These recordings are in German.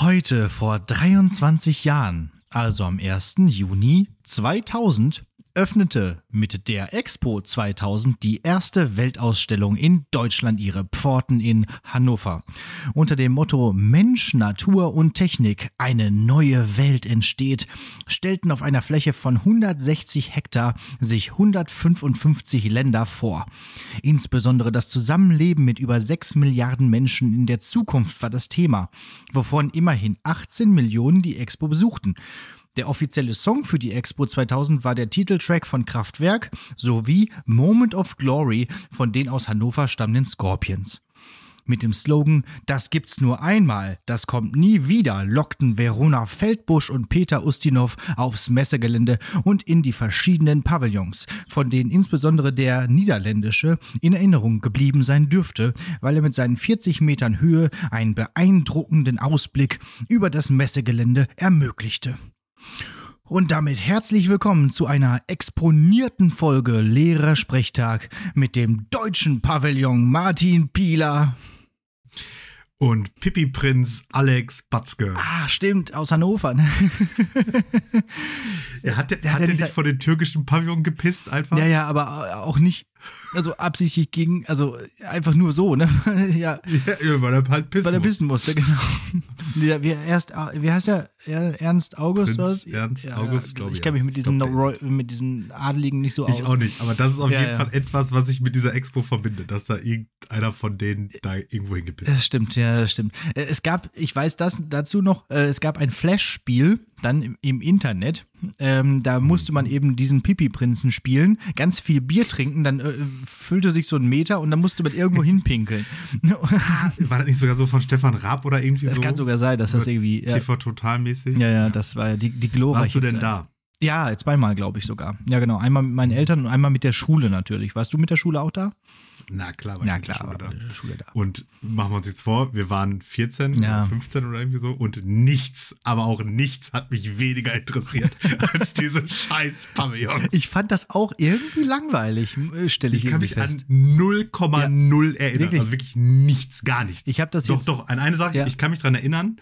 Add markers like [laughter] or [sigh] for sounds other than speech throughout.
Heute vor 23 Jahren, also am 1. Juni 2000, öffnete mit der Expo 2000 die erste Weltausstellung in Deutschland ihre Pforten in Hannover. Unter dem Motto Mensch, Natur und Technik, eine neue Welt entsteht, stellten auf einer Fläche von 160 Hektar sich 155 Länder vor. Insbesondere das Zusammenleben mit über 6 Milliarden Menschen in der Zukunft war das Thema, wovon immerhin 18 Millionen die Expo besuchten. Der offizielle Song für die Expo 2000 war der Titeltrack von Kraftwerk sowie Moment of Glory von den aus Hannover stammenden Scorpions. Mit dem Slogan Das gibt's nur einmal, das kommt nie wieder, lockten Verona Feldbusch und Peter Ustinov aufs Messegelände und in die verschiedenen Pavillons, von denen insbesondere der niederländische in Erinnerung geblieben sein dürfte, weil er mit seinen 40 Metern Höhe einen beeindruckenden Ausblick über das Messegelände ermöglichte. Und damit herzlich willkommen zu einer exponierten Folge Lehrersprechtag mit dem deutschen Pavillon Martin Pieler. Und Pipi-Prinz Alex Batzke. Ah, stimmt, aus Hannover. Ne? er hat, der, hat der nicht vor den türkischen Pavillon gepisst einfach? Ja, ja, aber auch nicht, also absichtlich gegen, also einfach nur so, ne? [laughs] ja. ja, weil er halt pissen Weil er pissen musste, genau. Ja, wie, erst, wie heißt er? Ernst August? Prinz Ernst ja, August, glaube ich. Ich kenne mich mit diesen, no, mit diesen Adeligen nicht so ich aus. Ich auch nicht, aber das ist auf ja, jeden Fall etwas, was ich mit dieser Expo verbinde, dass da irgendeiner von denen da irgendwo hingepisst hat. Das stimmt, ja, das stimmt. Äh, es gab, ich weiß das dazu noch, äh, es gab ein Flash-Spiel, dann im, Internet. Ähm, da musste man eben diesen Pipi-Prinzen spielen, ganz viel Bier trinken, dann äh, füllte sich so ein Meter und dann musste man irgendwo [laughs] hinpinkeln. war das nicht sogar so von Stefan Raab oder irgendwie das so? Das kann sogar sein, dass das irgendwie. Ja. TV totalmäßig. Ja, ja, das war die, die glorreiche Warst du denn Zeit. da? Ja, zweimal, glaube ich sogar. Ja, genau. Einmal mit meinen Eltern und einmal mit der Schule natürlich. Warst du mit der Schule auch da? Na klar, war ja, ich klar, mit der Schule, da. Schule da. Und machen wir uns jetzt vor, wir waren 14 ja. oder 15 oder irgendwie so und nichts, aber auch nichts hat mich weniger interessiert [laughs] als diese scheiß Pavillons. Ich fand das auch irgendwie langweilig, äh, stelle ich Ich kann mich fest. an 0,0 ja, erinnern. Wirklich? Also wirklich nichts, gar nichts. Ich habe das doch, jetzt. Doch, an eine Sache, ja. ich kann mich daran erinnern,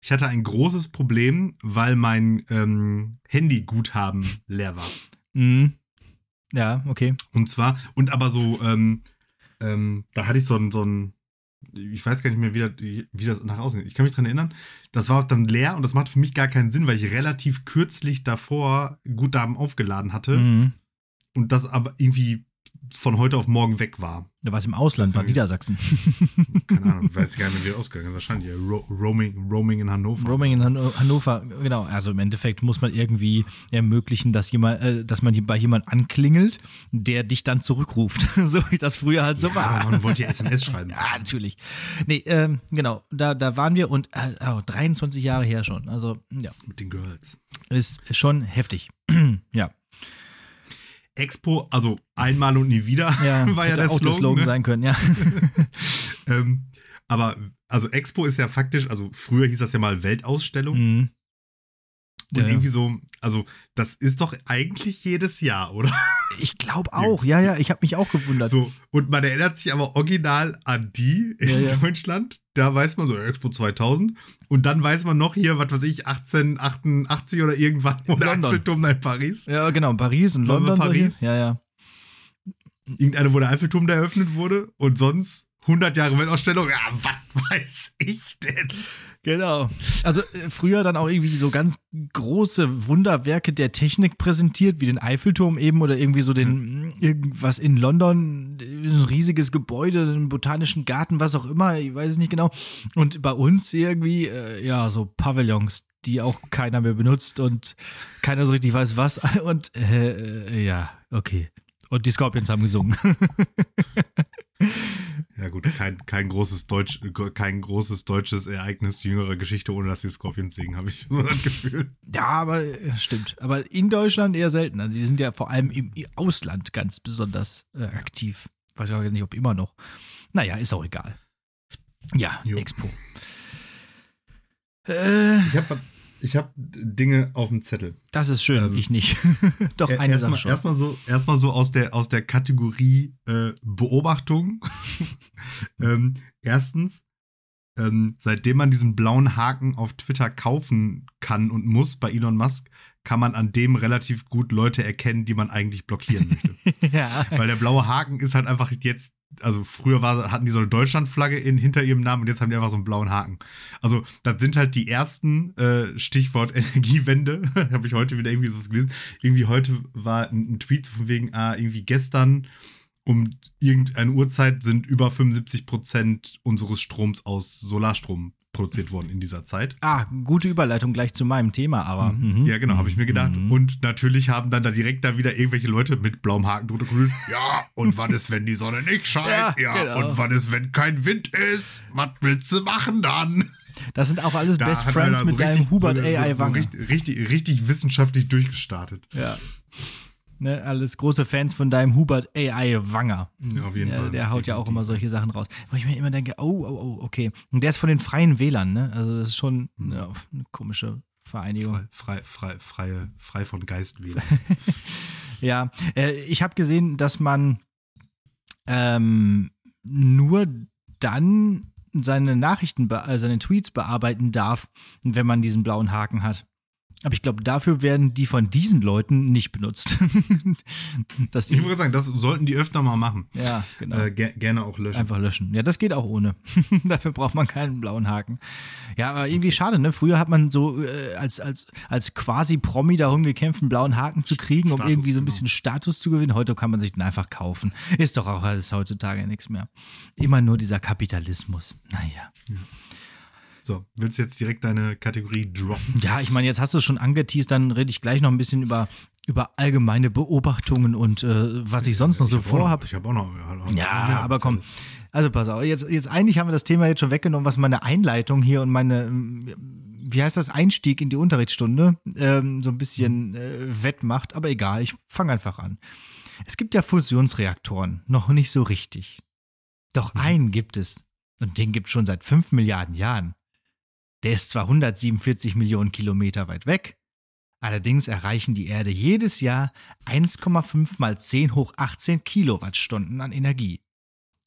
ich hatte ein großes Problem, weil mein ähm, Handyguthaben leer war. Mhm. Ja, okay. Und zwar, und aber so, ähm, ähm, da hatte ich so ein, so ein, ich weiß gar nicht mehr, wie das, wie das nach außen geht. Ich kann mich daran erinnern, das war auch dann leer und das macht für mich gar keinen Sinn, weil ich relativ kürzlich davor Guthaben aufgeladen hatte. Mhm. Und das aber irgendwie von heute auf morgen weg war. Du warst im Ausland, war Niedersachsen. [laughs] Keine Ahnung, weiß ich gar nicht, wie ausgegangen ist. Wahrscheinlich Ro Roaming, Roaming in Hannover. Roaming in Han Hannover, genau. Also im Endeffekt muss man irgendwie ermöglichen, dass jemand, äh, dass man bei jemand anklingelt, der dich dann zurückruft. [laughs] so wie das früher halt so ja, war. Man wollte ja SMS schreiben. [laughs] ja, natürlich. Nee, ähm, genau, da, da waren wir und äh, oh, 23 Jahre her schon. Also, ja. Mit den Girls. Ist schon heftig. [clears throat] ja. Expo, also einmal und nie wieder, ja, [laughs] war ja der auch Slogan, der Slogan ne? sein können, ja. [laughs] ähm, aber also Expo ist ja faktisch, also früher hieß das ja mal Weltausstellung. Mhm. Und ja, irgendwie so, also das ist doch eigentlich jedes Jahr, oder? Ich glaube [laughs] auch, ja, ja, ich habe mich auch gewundert. So, und man erinnert sich aber original an die in ja, Deutschland. Da weiß man so, Expo 2000. Und dann weiß man noch hier, was weiß ich, 1888 oder irgendwann, wo der Eiffelturm in Paris. Ja, genau, Paris und London. Paris. Ja, ja. Irgendeine, wo der Eiffelturm da eröffnet wurde. Und sonst 100 Jahre Weltausstellung, ja, was weiß ich denn? Genau. Also äh, früher dann auch irgendwie so ganz große Wunderwerke der Technik präsentiert, wie den Eiffelturm eben oder irgendwie so den irgendwas in London, ein riesiges Gebäude, einen botanischen Garten, was auch immer, ich weiß es nicht genau. Und bei uns irgendwie, äh, ja, so Pavillons, die auch keiner mehr benutzt und keiner so richtig weiß was. [laughs] Und äh, äh ja, okay. Und die Scorpions haben gesungen. [laughs] Ja gut, kein, kein, großes Deutsch, kein großes deutsches Ereignis jüngerer Geschichte, ohne dass die Scorpions singen, habe ich [laughs] so das Gefühl. Ja, aber äh, stimmt. Aber in Deutschland eher selten. Also die sind ja vor allem im Ausland ganz besonders äh, aktiv. Weiß ich auch nicht, ob immer noch. Naja, ist auch egal. Ja, jo. Expo. Äh, ich habe ich habe Dinge auf dem Zettel. Das ist schön, ähm, ich nicht. [laughs] Doch eine erst Sache mal, schon. Erstmal so, erstmal so aus der, aus der Kategorie äh, Beobachtung. [laughs] ähm, erstens, ähm, seitdem man diesen blauen Haken auf Twitter kaufen kann und muss bei Elon Musk, kann man an dem relativ gut Leute erkennen, die man eigentlich blockieren möchte. [laughs] ja. Weil der blaue Haken ist halt einfach jetzt, also früher war, hatten die so eine Deutschlandflagge in, hinter ihrem Namen und jetzt haben die einfach so einen blauen Haken. Also das sind halt die ersten äh, Stichwort [laughs] Energiewende. [laughs] Habe ich heute wieder irgendwie sowas gelesen. Irgendwie heute war ein, ein Tweet von wegen, ah, irgendwie gestern um irgendeine Uhrzeit sind über 75 Prozent unseres Stroms aus Solarstrom produziert worden in dieser Zeit. Ah, gute Überleitung gleich zu meinem Thema, aber. Mhm. Ja, genau, habe ich mir gedacht. Mhm. Und natürlich haben dann da direkt da wieder irgendwelche Leute mit blauem Haken drunter grün. [laughs] Ja, und wann ist, wenn die Sonne nicht scheint? Ja, Ja, genau. und wann ist, wenn kein Wind ist? Was willst du machen dann? Das sind auch alles Da Best Friends mit so deinem Hubert so, AI so, so Wanger. richtig, richtig, richtig wissenschaftlich durchgestartet. Ja. Ne, alles große Fans von deinem Hubert AI Wanger. Ja, auf jeden Ja, Fall. der haut ja auch Definitiv. immer solche Sachen raus. Wo ich mir immer denke, oh, oh, oh, okay. Und der ist von den Freien Wählern, ne? Also das ist schon Hm. ja, eine komische Vereinigung. Frei, frei, frei, frei, frei von Geist wählen. [laughs] Ja, äh, ich habe gesehen, dass man ähm, nur dann seine Nachrichten, äh, seine Tweets bearbeiten darf, wenn man diesen blauen Haken hat. Aber ich glaube, dafür werden die von diesen Leuten nicht benutzt. [laughs] Dass Ich würde sagen, das sollten die öfter mal machen. ja, genau. Äh, ger gerne auch löschen. Einfach löschen. Ja, das geht auch ohne. [laughs] Dafür braucht man keinen blauen Haken. Ja, aber irgendwie schade, ne? Früher hat man so äh, als, als, als quasi Promi darum gekämpft, einen blauen Haken zu kriegen, um Status, irgendwie so ein genau. bisschen Status zu gewinnen. Heute kann man sich den einfach kaufen. Ist doch auch alles heutzutage nichts mehr. Immer nur dieser Kapitalismus. Naja. So, willst du jetzt direkt deine Kategorie droppen? Ja, ich meine, jetzt hast du es schon angeteased, dann rede ich gleich noch ein bisschen über, über allgemeine Beobachtungen und äh, was ich sonst noch so Ich hab auch vorhabe. Ich habe auch noch. noch Ja, aber komm. Also pass auf, jetzt, jetzt eigentlich haben wir das Thema jetzt schon weggenommen, was meine Einleitung hier und meine, ähm, wie heißt das, Einstieg in die Unterrichtsstunde ähm, so ein bisschen äh, wettmacht. Aber egal, ich fange einfach an. Es gibt ja Fusionsreaktoren, noch nicht so richtig. Doch Mhm. einen gibt es. Und den gibt es schon seit 5 Milliarden Jahren. Der ist zwar 147 Millionen Kilometer weit weg, allerdings erreichen die Erde jedes Jahr 1,5 mal 10 hoch 18 Kilowattstunden an Energie.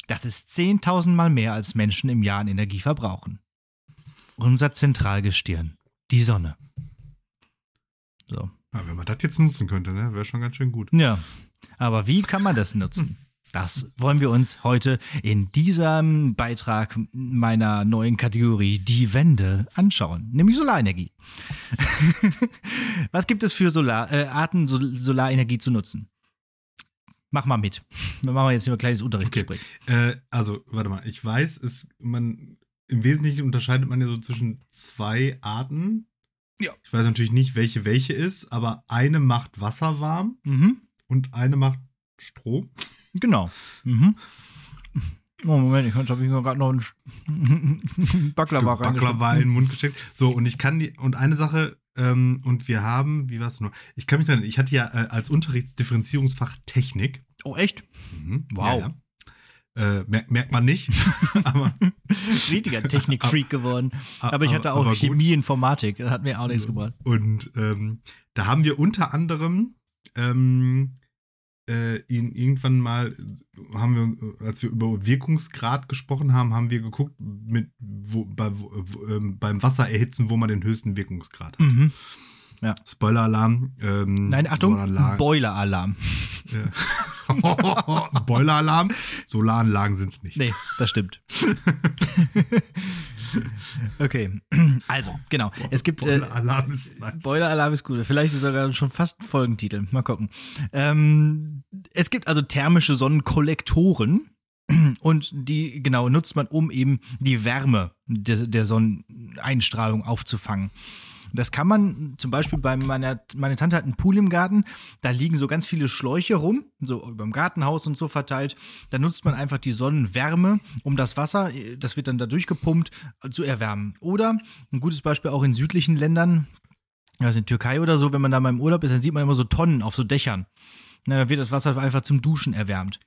Das ist 10.000 Mal mehr, als Menschen im Jahr an Energie verbrauchen. Unser Zentralgestirn, die Sonne. So. Ja, wenn man das jetzt nutzen könnte, ne, wäre schon ganz schön gut. Ja, aber wie kann man das nutzen? Das wollen wir uns heute in diesem Beitrag meiner neuen Kategorie Die Wende anschauen, nämlich Solarenergie. [laughs] Was gibt es für Solar, äh, Arten, Sol Solarenergie zu nutzen? Mach mal mit. Wir machen jetzt hier ein kleines Unterrichtsgespräch. Äh, also, warte mal, ich weiß, es, man, im Wesentlichen unterscheidet man ja so zwischen zwei Arten. Ja. Ich weiß natürlich nicht, welche welche ist, aber eine macht Wasser warm Mhm, und eine macht Strom. Genau. Mhm. Oh, Moment, ich habe mir gerade noch einen Baklava [laughs] Baklava in den Mund gesteckt. So, und ich kann die, und eine Sache, ähm, und wir haben, wie war es noch? Ich kann mich daran, ich hatte ja äh, als Unterrichtsdifferenzierungsfach Technik. Oh, echt? Mhm. Wow. Ja, ja. Äh, merkt, merkt man nicht, [laughs] aber, [laughs] Richtiger Technik-Freak geworden. Aber ich hatte auch. Chemie, Informatik. Das hat mir auch nichts gebracht. Und ähm, da haben wir unter anderem ähm, äh, ihn irgendwann mal, haben wir, als wir über Wirkungsgrad gesprochen haben, haben wir geguckt, mit, wo, bei, wo, ähm, beim Wassererhitzen, wo man den höchsten Wirkungsgrad hat. Mhm. Spoiler-Alarm. Ähm, Nein, Achtung, Solaranlagen- Boiler-Alarm. Ja. [laughs] Boiler-Alarm. Solaranlagen sind es nicht. Nee, das stimmt. [laughs] okay, also, genau. Es gibt. Äh, Boiler-Alarm ist nice. Boiler-Alarm ist gut. Vielleicht ist sogar schon fast ein Folgentitel. Mal gucken. Ähm, es gibt also thermische Sonnenkollektoren. [clears throat] Und die, genau, nutzt man, um eben die Wärme der, der Sonneneinstrahlung aufzufangen. Das kann man zum Beispiel bei meiner, meine Tante hat einen Pool im Garten, da liegen so ganz viele Schläuche rum, so über dem Gartenhaus und so verteilt. Da nutzt man einfach die Sonnenwärme, um das Wasser, das wird dann da durchgepumpt, zu erwärmen. Oder ein gutes Beispiel auch in südlichen Ländern, also in Türkei oder so, wenn man da mal im Urlaub ist, dann sieht man immer so Tonnen auf so Dächern. Na, da wird das Wasser einfach zum Duschen erwärmt.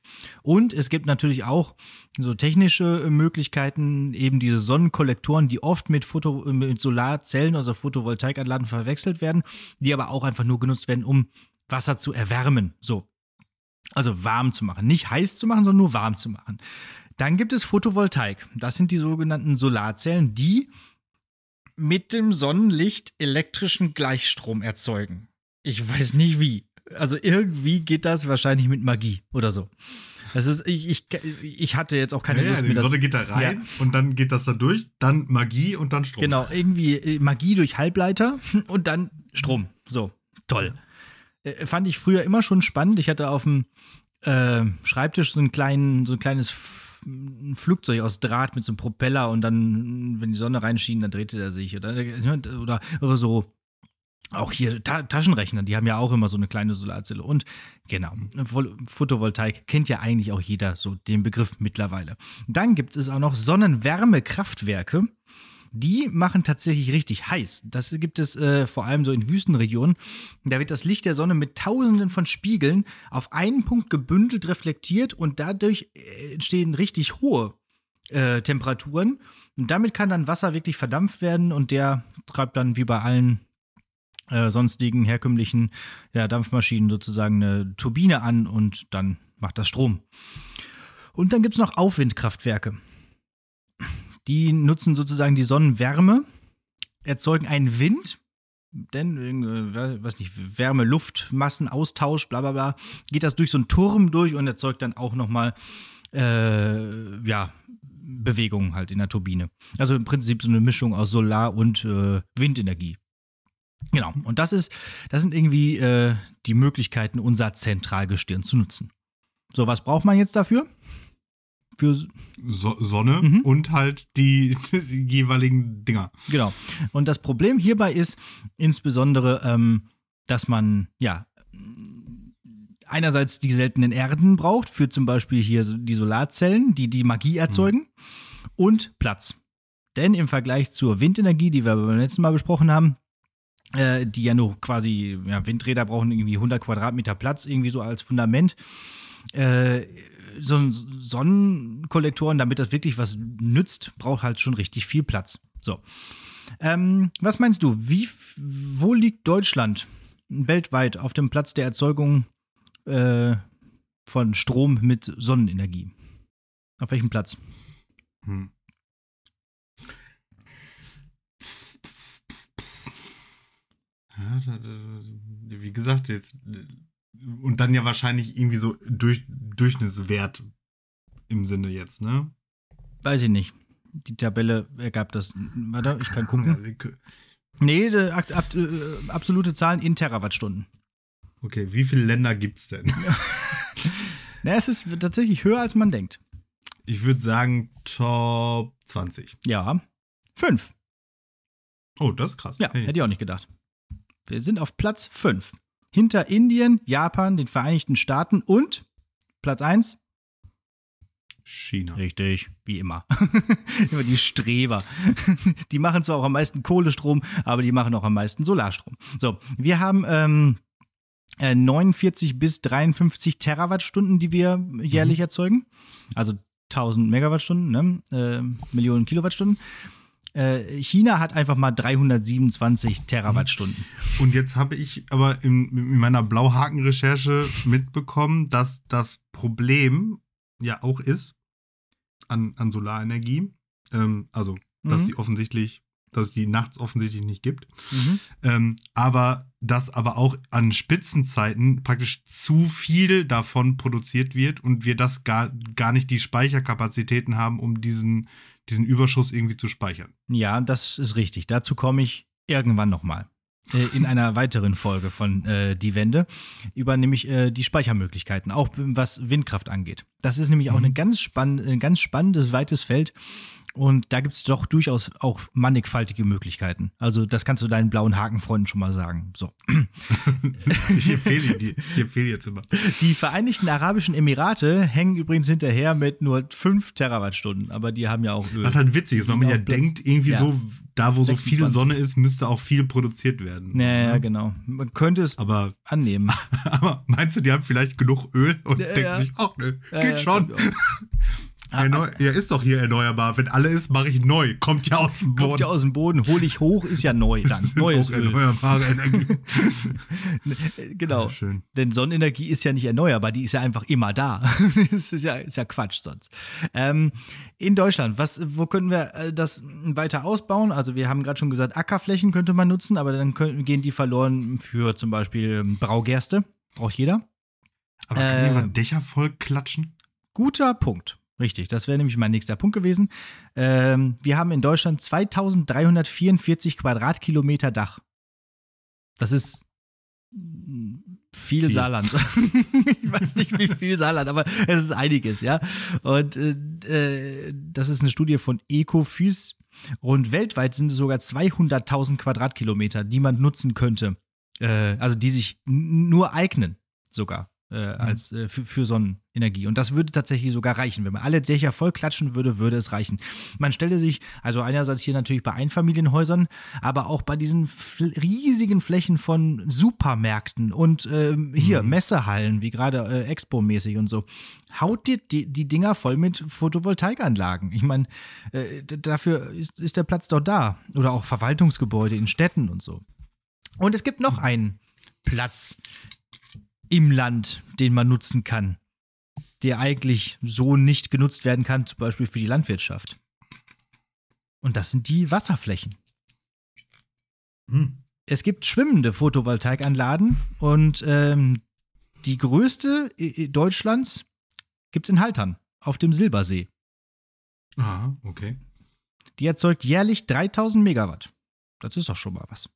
Und es gibt natürlich auch so technische äh, Möglichkeiten, eben diese Sonnenkollektoren, die oft mit, Foto, äh, mit Solarzellen, also Photovoltaikanlagen verwechselt werden, die aber auch einfach nur genutzt werden, um Wasser zu erwärmen. So. Also warm zu machen. Nicht heiß zu machen, sondern nur warm zu machen. Dann gibt es Photovoltaik. Das sind die sogenannten Solarzellen, die mit dem Sonnenlicht elektrischen Gleichstrom erzeugen. Ich weiß nicht wie. Also irgendwie geht das wahrscheinlich mit Magie oder so. Das ist, ich, ich, ich hatte jetzt auch keine Ja, ja, Lust die mir das. Sonne geht da rein und dann geht das da durch, dann Magie und dann Strom. Genau, irgendwie äh, Magie durch Halbleiter [laughs] und dann Strom. So, toll. Äh, fand ich früher immer schon spannend. Ich hatte auf dem äh, Schreibtisch so, einen kleinen, so ein kleines F ein Flugzeug aus Draht mit so einem Propeller und dann, wenn die Sonne reinschien, dann drehte der sich. Oder, oder, oder so. Auch hier Ta Taschenrechner, die haben ja auch immer so eine kleine Solarzelle. Und genau, Vol- Photovoltaik kennt ja eigentlich auch jeder so den Begriff mittlerweile. Dann gibt es auch noch Sonnenwärmekraftwerke. Die machen tatsächlich richtig heiß. Das gibt es äh, vor allem so in Wüstenregionen. Da wird das Licht der Sonne mit tausenden von Spiegeln auf einen Punkt gebündelt reflektiert und dadurch äh, entstehen richtig hohe äh, Temperaturen. Und damit kann dann Wasser wirklich verdampft werden und der treibt dann wie bei allen äh, sonstigen herkömmlichen ja, Dampfmaschinen sozusagen eine Turbine an und dann macht das Strom. Und dann gibt es noch Aufwindkraftwerke. Die nutzen sozusagen die Sonnenwärme, erzeugen einen Wind, denn, äh, weiß nicht, Wärme, Luft, Massenaustausch, bla bla bla, geht das durch so einen Turm durch und erzeugt dann auch nochmal, äh, ja, Bewegungen halt in der Turbine. Also im Prinzip so eine Mischung aus Solar- und äh, Windenergie. Genau. Und das ist, das sind irgendwie äh, die Möglichkeiten, unser Zentralgestirn zu nutzen. So, was braucht man jetzt dafür? Für, So Sonne Mhm. und halt die, [laughs] die jeweiligen Dinger. genau. Und das Problem hierbei ist insbesondere, ähm, dass man, ja, einerseits die seltenen Erden braucht, für zum Beispiel hier die Solarzellen, die die Magie erzeugen, und Platz. Denn im Vergleich zur Windenergie, die wir beim letzten Mal besprochen haben, äh, die ja nur quasi, ja, Windräder brauchen irgendwie 100 Quadratmeter Platz, irgendwie so als Fundament. Äh, so ein Sonnenkollektoren, damit das wirklich was nützt, braucht halt schon richtig viel Platz. So. Ähm, was meinst du, wie, wo liegt Deutschland weltweit auf dem Platz der Erzeugung äh, von Strom mit Sonnenenergie? Auf welchem Platz? Hm. Ja, da- da- wie gesagt, jetzt. Und dann ja wahrscheinlich irgendwie so durch, Durchschnittswert im Sinne jetzt, ne? Weiß ich nicht. Die Tabelle ergab das. Warte, ich kann gucken. Nee, akt- akt- äh, absolute Zahlen in Terawattstunden. Okay, wie viele Länder gibt's denn? [laughs] Na, es ist tatsächlich höher, als man denkt. Ich würde sagen Top 20. Ja. Fünf. Oh, das ist krass. Ja, Hey. hätte ich auch nicht gedacht. Wir sind auf Platz fünf. Hinter Indien, Japan, den Vereinigten Staaten und Platz eins. China. Richtig, wie immer. [laughs] immer die Streber. [laughs] Die machen zwar auch am meisten Kohlestrom, aber die machen auch am meisten Solarstrom. So, wir haben ähm, äh, 49 bis 53 Terawattstunden, die wir jährlich erzeugen. Also 1000 Megawattstunden, ne? äh, Millionen Kilowattstunden. Äh, China hat einfach mal 327 Terawattstunden. Und jetzt habe ich aber in, in meiner Blauhaken-Recherche mitbekommen, dass das Problem ja auch ist an, an Solarenergie, ähm, also dass Mhm. die offensichtlich, dass es die nachts offensichtlich nicht gibt, Mhm. ähm, aber dass aber auch an Spitzenzeiten praktisch zu viel davon produziert wird und wir das gar, gar nicht die Speicherkapazitäten haben, um diesen, diesen Überschuss irgendwie zu speichern. Ja, das ist richtig. Dazu komme ich irgendwann nochmal. Äh, in einer weiteren Folge von äh, Die Wende über nämlich äh, die Speichermöglichkeiten, auch was Windkraft angeht. Das ist nämlich auch Mhm. eine ganz spann ein ganz spannendes, weites Feld. Und da gibt es doch durchaus auch mannigfaltige Möglichkeiten. Also, das kannst du deinen blauen Hakenfreunden schon mal sagen. So. [laughs] ich empfehle die, ich empfehle jetzt immer. Die Vereinigten Arabischen Emirate hängen übrigens hinterher mit nur 5 Terawattstunden, aber die haben ja auch Öl. Was halt witzig ist, weil man ja Platz- denkt, irgendwie ja. so, da wo so 26. viel Sonne ist, müsste auch viel produziert werden. ja, ja, Ne? genau. Man könnte es Aber, annehmen. [laughs] aber meinst du, die haben vielleicht genug Öl und Ja, denken sich, ach nö, Ja, geht ja, schon. [laughs] auch. Erneu ja, ist doch hier erneuerbar. Wenn alle ist, mache ich neu. Kommt ja aus dem Boden. Kommt ja aus dem Boden, hole ich hoch, ist ja neu [laughs] dann. Neues Öl. Erneuerbare [laughs] Energie. genau. Ja, schön. Denn Sonnenenergie ist ja nicht erneuerbar, die ist ja einfach immer da. [laughs] das ist ja, ist ja Quatsch sonst. Ähm, in Deutschland, was, wo können wir äh, das weiter ausbauen? Also wir haben gerade schon gesagt, Ackerflächen könnte man nutzen, aber dann können, gehen die verloren für zum Beispiel ähm, Braugerste. Braucht jeder. Aber kann Äh, jemand Dächer voll klatschen? Guter Punkt. Richtig, das wäre nämlich mein nächster Punkt gewesen. Ähm, wir haben in Deutschland 2344 Quadratkilometer Dach. Das ist viel, Viel. Saarland. [laughs] ich weiß nicht, wie viel Saarland, aber es ist einiges, ja. Und äh, das ist eine Studie von Ecofys. Und weltweit sind es sogar 200.000 Quadratkilometer, die man nutzen könnte. Äh, also die sich nur eignen, sogar. Äh, als äh, für, für Sonnenenergie. Und das würde tatsächlich sogar reichen. Wenn man alle Dächer voll klatschen würde, würde es reichen. Man stelle sich, also einerseits hier natürlich bei Einfamilienhäusern, aber auch bei diesen riesigen Flächen von Supermärkten und ähm, hier Mhm. Messehallen, wie gerade äh, Expo-mäßig und so. Haut dir die, die Dinger voll mit Photovoltaikanlagen. Ich meine, äh, dafür ist, ist der Platz doch da. Oder auch Verwaltungsgebäude in Städten und so. Und es gibt noch einen Platz im Land, den man nutzen kann, der eigentlich so nicht genutzt werden kann, zum Beispiel für die Landwirtschaft. Und das sind die Wasserflächen. Hm. Es gibt schwimmende Photovoltaikanlagen und ähm, die größte äh, Deutschlands gibt es in Haltern auf dem Silbersee. Ah, okay. Die erzeugt jährlich 3000 Megawatt. Das ist doch schon mal was.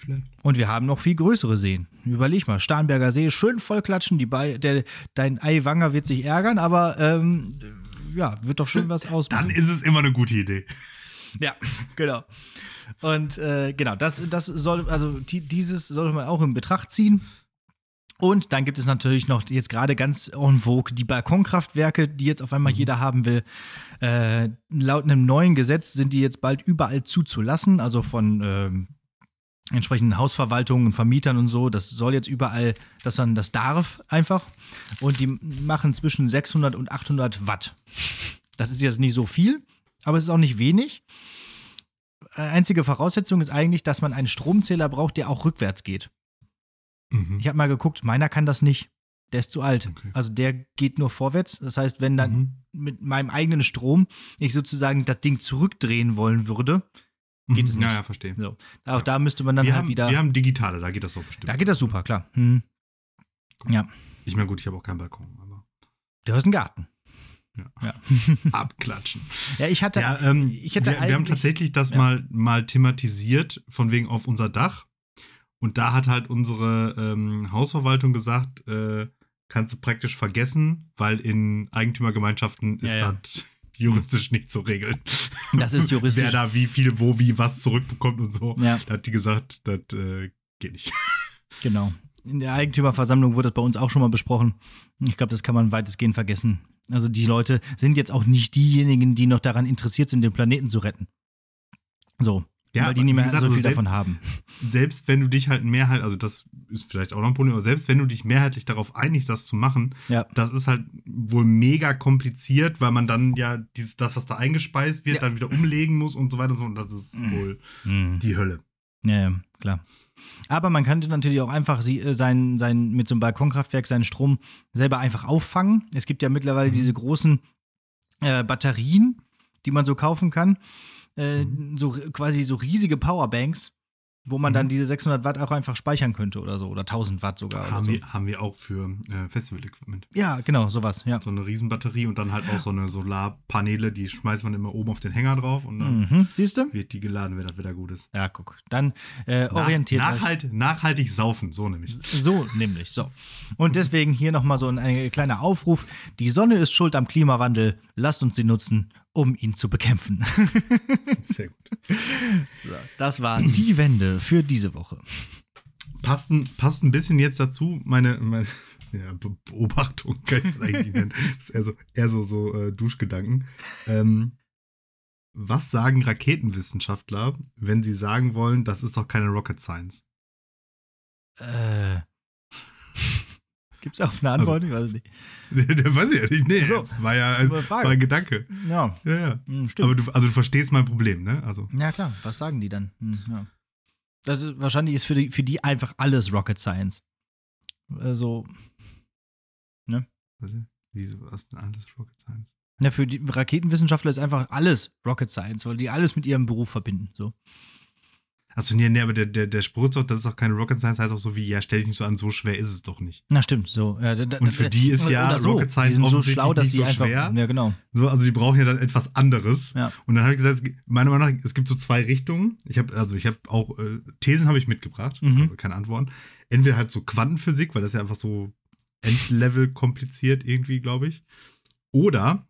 Schlecht. Und wir haben noch viel größere Seen. Überleg mal, Starnberger See, schön vollklatschen. Die Bei der, dein Eiwanger wird sich ärgern, aber ähm, ja, wird doch schon was ausmachen. Dann ist es immer eine gute Idee. Ja, genau. Und äh, genau, das, das soll, also die, dieses sollte man auch in Betracht ziehen. Und dann gibt es natürlich noch jetzt gerade ganz en vogue die Balkonkraftwerke, die jetzt auf einmal jeder haben will. Äh, laut einem neuen Gesetz sind die jetzt bald überall zuzulassen, also von ähm, entsprechenden Hausverwaltungen und Vermietern und so. Das soll jetzt überall, dass man das darf einfach. Und die machen zwischen 600 und 800 Watt. Das ist jetzt nicht so viel, aber es ist auch nicht wenig. Äh, Einzige Voraussetzung ist eigentlich, dass man einen Stromzähler braucht, der auch rückwärts geht. Mhm. Ich habe mal geguckt, meiner kann das nicht. Der ist zu alt. Okay. Also der geht nur vorwärts. Das heißt, wenn dann Mhm. mit meinem eigenen Strom ich sozusagen das Ding zurückdrehen wollen würde, geht es nicht. Ja, ja, verstehe. so. Auch da müsste man dann Wir halt haben, wieder. wir haben digitale, da geht das auch bestimmt. da geht das super, klar. Hm. Ja, Ich meine, gut, ich habe auch keinen Balkon, aber du hast einen Garten. Ja. Ja, [laughs] abklatschen. ja ich hatte. Ja, ähm, ich hätte wir, wir haben tatsächlich das Ja. mal, mal thematisiert, von wegen auf unser Dach. Und da hat halt unsere ähm, Hausverwaltung gesagt, äh, kannst du praktisch vergessen, weil in Eigentümergemeinschaften ist Ja, ja. das juristisch nicht zu regeln. Das ist juristisch. Wer da wie viel, wo, wie, was zurückbekommt und so. ja, Da hat die gesagt, das äh, geht nicht. genau. In der Eigentümerversammlung wurde das bei uns auch schon mal besprochen. Ich glaube, das kann man weitestgehend vergessen. Also die Leute sind jetzt auch nicht diejenigen, die noch daran interessiert sind, den Planeten zu retten. So, weil die nicht mehr gesagt, so also viel selbst- davon haben. selbst wenn du dich halt mehrheit, also das ist vielleicht auch noch ein Problem, aber selbst wenn du dich mehrheitlich darauf einigst, das zu machen, Ja. das ist halt wohl mega kompliziert, weil man dann ja dieses, das, was da eingespeist wird, Ja. dann wieder umlegen muss und so weiter und so. Und das ist Mhm. wohl Hm. die Hölle. Ja, ja, klar. Aber man könnte natürlich auch einfach sie, äh, sein, sein, mit so einem Balkonkraftwerk seinen Strom selber einfach auffangen. Es gibt ja mittlerweile Mhm. diese großen äh, Batterien, die man so kaufen kann. Äh, Mhm. So quasi so riesige Powerbanks, wo man dann Mhm. diese 600 Watt auch einfach speichern könnte oder so. Oder 1000 Watt sogar. Oder haben, so. wir, haben wir auch für äh, Festival-Equipment. Ja, genau, sowas. Ja. So eine Riesenbatterie und dann halt auch so eine Solarpaneele, die schmeißt man immer oben auf den Hänger drauf und dann Mhm. Siehst du? wird die geladen, wenn das wieder gut ist. Ja, guck. Dann äh, orientiert Nach, euch. nachhalt, nachhaltig saufen, so nämlich. So nämlich, so. Und deswegen hier nochmal so ein, ein kleiner Aufruf. Die Sonne ist schuld am Klimawandel. Lasst uns sie nutzen, um ihn zu bekämpfen. [laughs] Sehr gut. So, das war die Wende für diese Woche. passt ein, passt ein bisschen jetzt dazu, meine, meine ja, Be Beobachtung kann ich eigentlich nicht nennen. [laughs] Das ist eher so, eher so, so äh, Duschgedanken. Ähm, was sagen Raketenwissenschaftler, wenn sie sagen wollen, das ist doch keine Rocket Science? Äh, Gibt es auf eine Antwort? ich weiß es nicht. [laughs] Der weiß ich ja nicht. Nee, so. das war ja ein, das war ein Gedanke. Ja, Ja, ja. hm, stimmt. Aber du, also du verstehst mein Problem, ne? Also, ja, klar. Was sagen die dann? Hm, ja. Das ist, wahrscheinlich ist für die, für die einfach alles Rocket Science. Also, ist- wieso, was ist denn alles Rocket Science? ja, für die Raketenwissenschaftler ist einfach alles Rocket Science, weil die alles mit ihrem Beruf verbinden. So. Achso, nee, nee, aber der, der, der Spruch ist doch, das ist auch keine Rocket Science, heißt auch so wie, ja, stell dich nicht so an, so schwer ist es doch nicht. Na, stimmt. So. Ja, da, da, Und für die ist ja so. Rocket Science die sind so schlau, dass nicht die so einfach. schwer. Ja, genau. So, also die brauchen ja dann etwas anderes. Ja. Und dann habe ich gesagt, meiner Meinung nach, es gibt so zwei Richtungen. Ich habe, also ich habe auch, äh, Thesen habe ich mitgebracht, Mhm. keine Antworten. Entweder halt so Quantenphysik, weil das ist ja einfach so Endlevel kompliziert irgendwie, glaube ich. Oder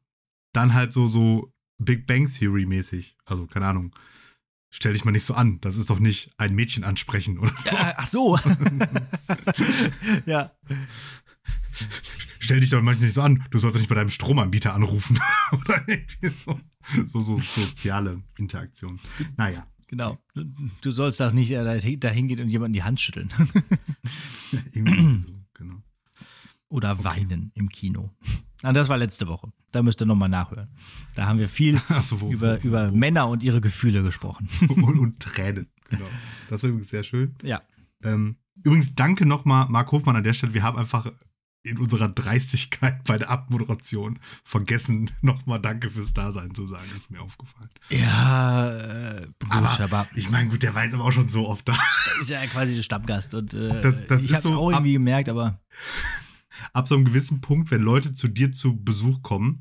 dann halt so, so Big Bang Theory mäßig. Also, keine Ahnung. Stell dich mal nicht so an. Das ist doch nicht ein Mädchen ansprechen oder so. Ja, ach so. [laughs] ja. Stell dich doch manchmal nicht so an. Du sollst doch nicht bei deinem Stromanbieter anrufen. [laughs] oder irgendwie so. So, so soziale Interaktion. Naja. Genau. Du, sollst da nicht äh, dahin gehen und jemanden die Hand schütteln. [laughs] Irgendwie so, genau. Oder weinen im Kino. Ah, das war letzte Woche. Da müsst ihr nochmal nachhören. Da haben wir viel [laughs] Achso, wo, über, wo, über wo, Männer und ihre Gefühle gesprochen. [laughs] und, und Tränen. Genau. Das war übrigens sehr schön. Ja. Ähm, übrigens, danke nochmal, Marc Hofmann, an der Stelle. Wir haben einfach in unserer Dreistigkeit bei der Abmoderation vergessen, [laughs] nochmal Danke fürs Dasein zu sagen. Ist mir aufgefallen. Ja, äh, gut, Aber aber, Ich meine, gut, der war jetzt aber auch schon so oft da. ist ja quasi der Stammgast. Und äh, Das- das ich ist hab's so auch ab- irgendwie gemerkt, aber Ab so einem gewissen Punkt, wenn Leute zu dir zu Besuch kommen,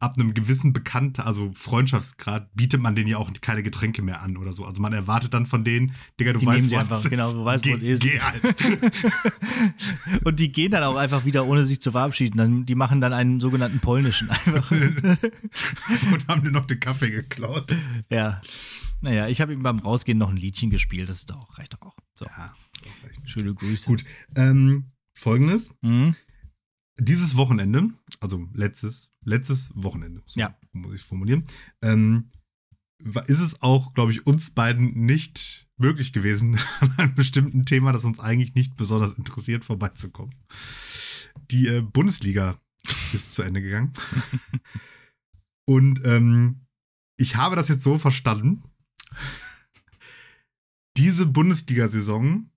ab einem gewissen Bekannt, also Freundschaftsgrad, bietet man denen ja auch keine Getränke mehr an oder so. Also man erwartet dann von denen, Digga, du Die weißt, wo einfach, ist. genau, du weißt, wo geh, es ist. Geh halt. [laughs] und die gehen dann auch einfach wieder, ohne sich zu verabschieden. Dann, die machen dann einen sogenannten polnischen einfach. [laughs] und haben dir noch den Kaffee geklaut. ja. Naja, ich habe ihm beim Rausgehen noch ein Liedchen gespielt. Das ist doch, reicht doch auch. So, Ja, schöne Grüße. Gut. Ähm, Folgendes. Mhm. Dieses Wochenende, also letztes, letztes Wochenende, so Ja. muss ich formulieren, ähm, ist es auch, glaube ich, uns beiden nicht möglich gewesen, [laughs] an einem bestimmten Thema, das uns eigentlich nicht besonders interessiert, vorbeizukommen. Die äh, Bundesliga ist zu Ende gegangen. [laughs] Und ähm, ich habe das jetzt so verstanden. Diese Bundesliga-Saison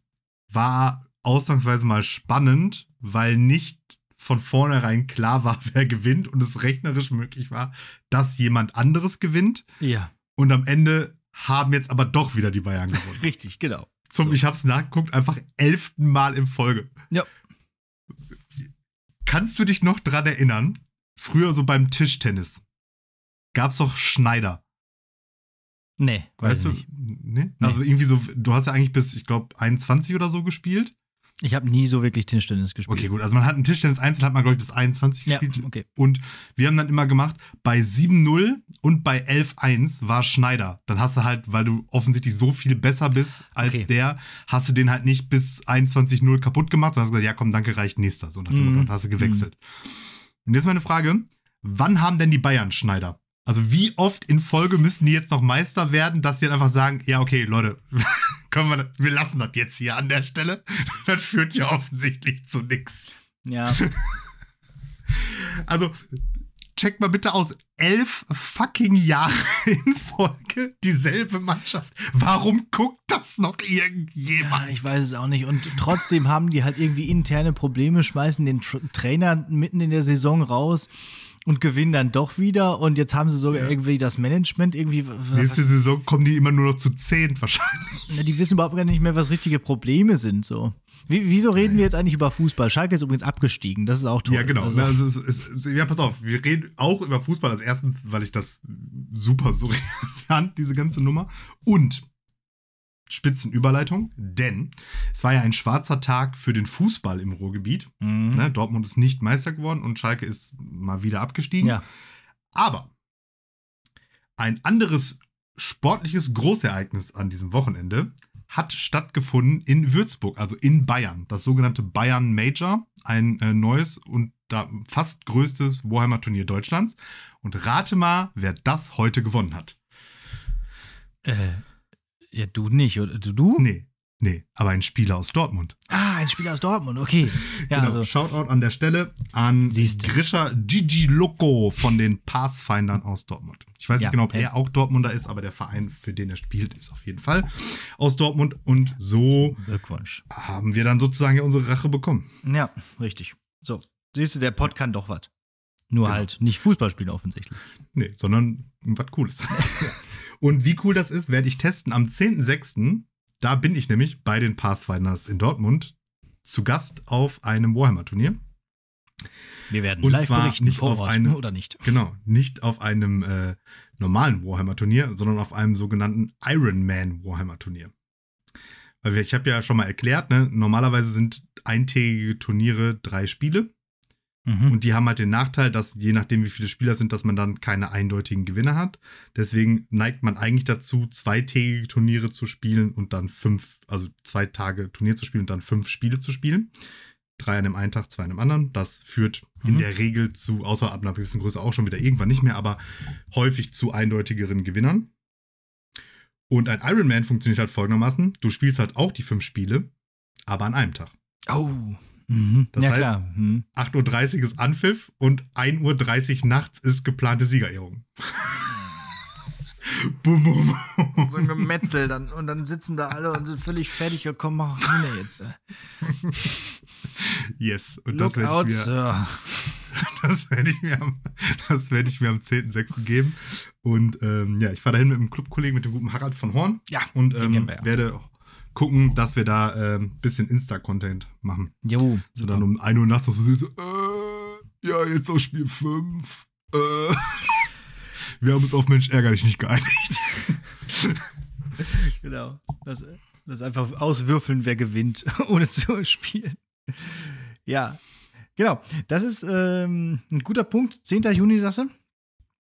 war ausnahmsweise mal spannend, weil nicht von vornherein klar war, [laughs] wer gewinnt und es rechnerisch möglich war, dass jemand anderes gewinnt. Ja, Und am Ende haben jetzt aber doch wieder die Bayern [laughs] gewonnen. richtig, genau. Zum, So. ich hab's nachgeguckt, einfach elften Mal in Folge. Ja. Kannst du dich noch dran erinnern? Früher so beim Tischtennis gab's doch Schneider. Nee, weiß Weißt du? ich nicht. Nee? Also irgendwie so, du hast ja eigentlich bis, ich glaube, 21 oder so gespielt. Ich habe nie so wirklich Tischtennis gespielt. Okay, gut. Also man hat einen Tischtennis Einzel hat man, glaube ich, bis 21 Ja, gespielt. okay. Und wir haben dann immer gemacht, bei 7-0 und bei 11-1 war Schneider. Dann hast du halt, weil du offensichtlich so viel besser bist als Okay. der, hast du den halt nicht bis 21-0 kaputt gemacht, sondern hast gesagt, ja komm, danke, reicht nächster. So dem Mhm. Dann hast du gewechselt. Und jetzt meine Frage, wann haben denn die Bayern Schneider? Also wie oft in Folge müssen die jetzt noch Meister werden, dass sie dann einfach sagen, ja okay, Leute, [laughs] können wir, wir lassen das jetzt hier an der Stelle. [laughs] Das führt ja offensichtlich zu nichts. Ja, [laughs] Also, check mal bitte aus. Elf fucking Jahre in Folge dieselbe Mannschaft. Warum guckt das noch ja, irgendjemand? ich weiß es auch nicht. Und trotzdem haben die halt irgendwie interne Probleme, schmeißen den Tr Trainer mitten in der Saison raus und gewinnen dann doch wieder. Und jetzt haben sie sogar Ja. irgendwie das Management irgendwie. Nächste Saison kommen die immer nur noch zu zehn wahrscheinlich. [laughs] Na, die wissen überhaupt gar nicht mehr, was richtige Probleme sind. So. Wie, wieso reden wir jetzt eigentlich über Fußball? Schalke ist übrigens abgestiegen. Das ist auch toll. Ja, genau. Also, Also, es, ist- es, ist- ja, pass auf, wir reden auch über Fußball. Also erstens, weil ich das super surreal [laughs] fand, diese ganze Nummer. Und Spitzenüberleitung, denn es war ja ein schwarzer Tag für den Fußball im Ruhrgebiet. mhm. Ne? Dortmund ist nicht Meister geworden und Schalke ist mal wieder abgestiegen. Ja. Aber ein anderes sportliches Großereignis an diesem Wochenende hat stattgefunden in Würzburg, also in Bayern. Das sogenannte Bayern Major, ein äh, neues und da fast größtes Warhammer-Turnier Deutschlands. Und rate mal, wer das heute gewonnen hat. Äh, ja, du nicht, oder? Du? du? Nee, nee, aber ein Spieler aus Dortmund. Ah, ein Spieler aus Dortmund, okay. [laughs] Ja, genau. also, Shoutout an der Stelle an Siehste. Grisha Gigi Loco von den Pathfindern aus Dortmund. Ich weiß Ja, nicht genau, ob er auch Dortmunder ist, aber der Verein, für den er spielt, ist auf jeden Fall aus Dortmund. Und so Glückwunsch. haben wir dann sozusagen ja unsere Rache bekommen. Ja, richtig. So, siehst du, der Pod kann doch was. Nur Genau. halt nicht Fußball spielen offensichtlich. Nee, sondern was Cooles. [laughs] Und wie cool das ist, werde ich testen am 10.06. Da bin ich nämlich bei den Pathfinders in Dortmund zu Gast auf einem Warhammer-Turnier. Wir werden Und live zwar berichten nicht vor auf Ort, eine- oder nicht. Genau, nicht auf einem äh, normalen Warhammer-Turnier, sondern auf einem sogenannten Ironman Warhammer-Turnier. Weil wir, ich habe ja schon mal erklärt, ne, normalerweise sind eintägige Turniere drei Spiele Mhm. und die haben halt den Nachteil, dass je nachdem, wie viele Spieler sind, dass man dann keine eindeutigen Gewinner hat. Deswegen neigt man eigentlich dazu, zweitägige Turniere zu spielen und dann fünf, also zwei Tage Turnier zu spielen und dann fünf Spiele zu spielen. Drei an dem einen Tag, zwei an dem anderen. Das führt in Mhm. der Regel zu, außer ab einer gewissen Größe auch schon wieder irgendwann nicht mehr, aber häufig zu eindeutigeren Gewinnern. Und ein Ironman funktioniert halt folgendermaßen: Du spielst halt auch die fünf Spiele, aber an einem Tag. Oh. Mhm. Das ja, heißt-. Mhm. 8.30 Uhr ist Anpfiff und 1.30 Uhr nachts ist geplante Siegerehrung. [laughs] bum, bum, bum. So ein Gemetzel dann. Und dann sitzen da alle und sind völlig fertig gekommen. Mach hin jetzt. Yes. Und [laughs] das werde ich, mir- ja. das ich mir am, das ich mir am 10.06. geben. Und ähm, ja, ich fahre dahin mit einem Clubkollegen, mit dem guten Harald von Horn. Ja, Und ähm, wir ja. werde gucken, dass wir da ein ähm, bisschen Insta-Content machen. Jo. So dann um 1 Uhr nachts so, so äh, ja, jetzt auf Spiel 5. Äh, [laughs] wir haben uns auf Mensch ärgerlich nicht geeinigt. [laughs] Genau. Das, das einfach auswürfeln, wer gewinnt, [laughs] ohne zu spielen. Ja. Genau. Das ist ähm, ein guter Punkt. 10. Juni, sagst du?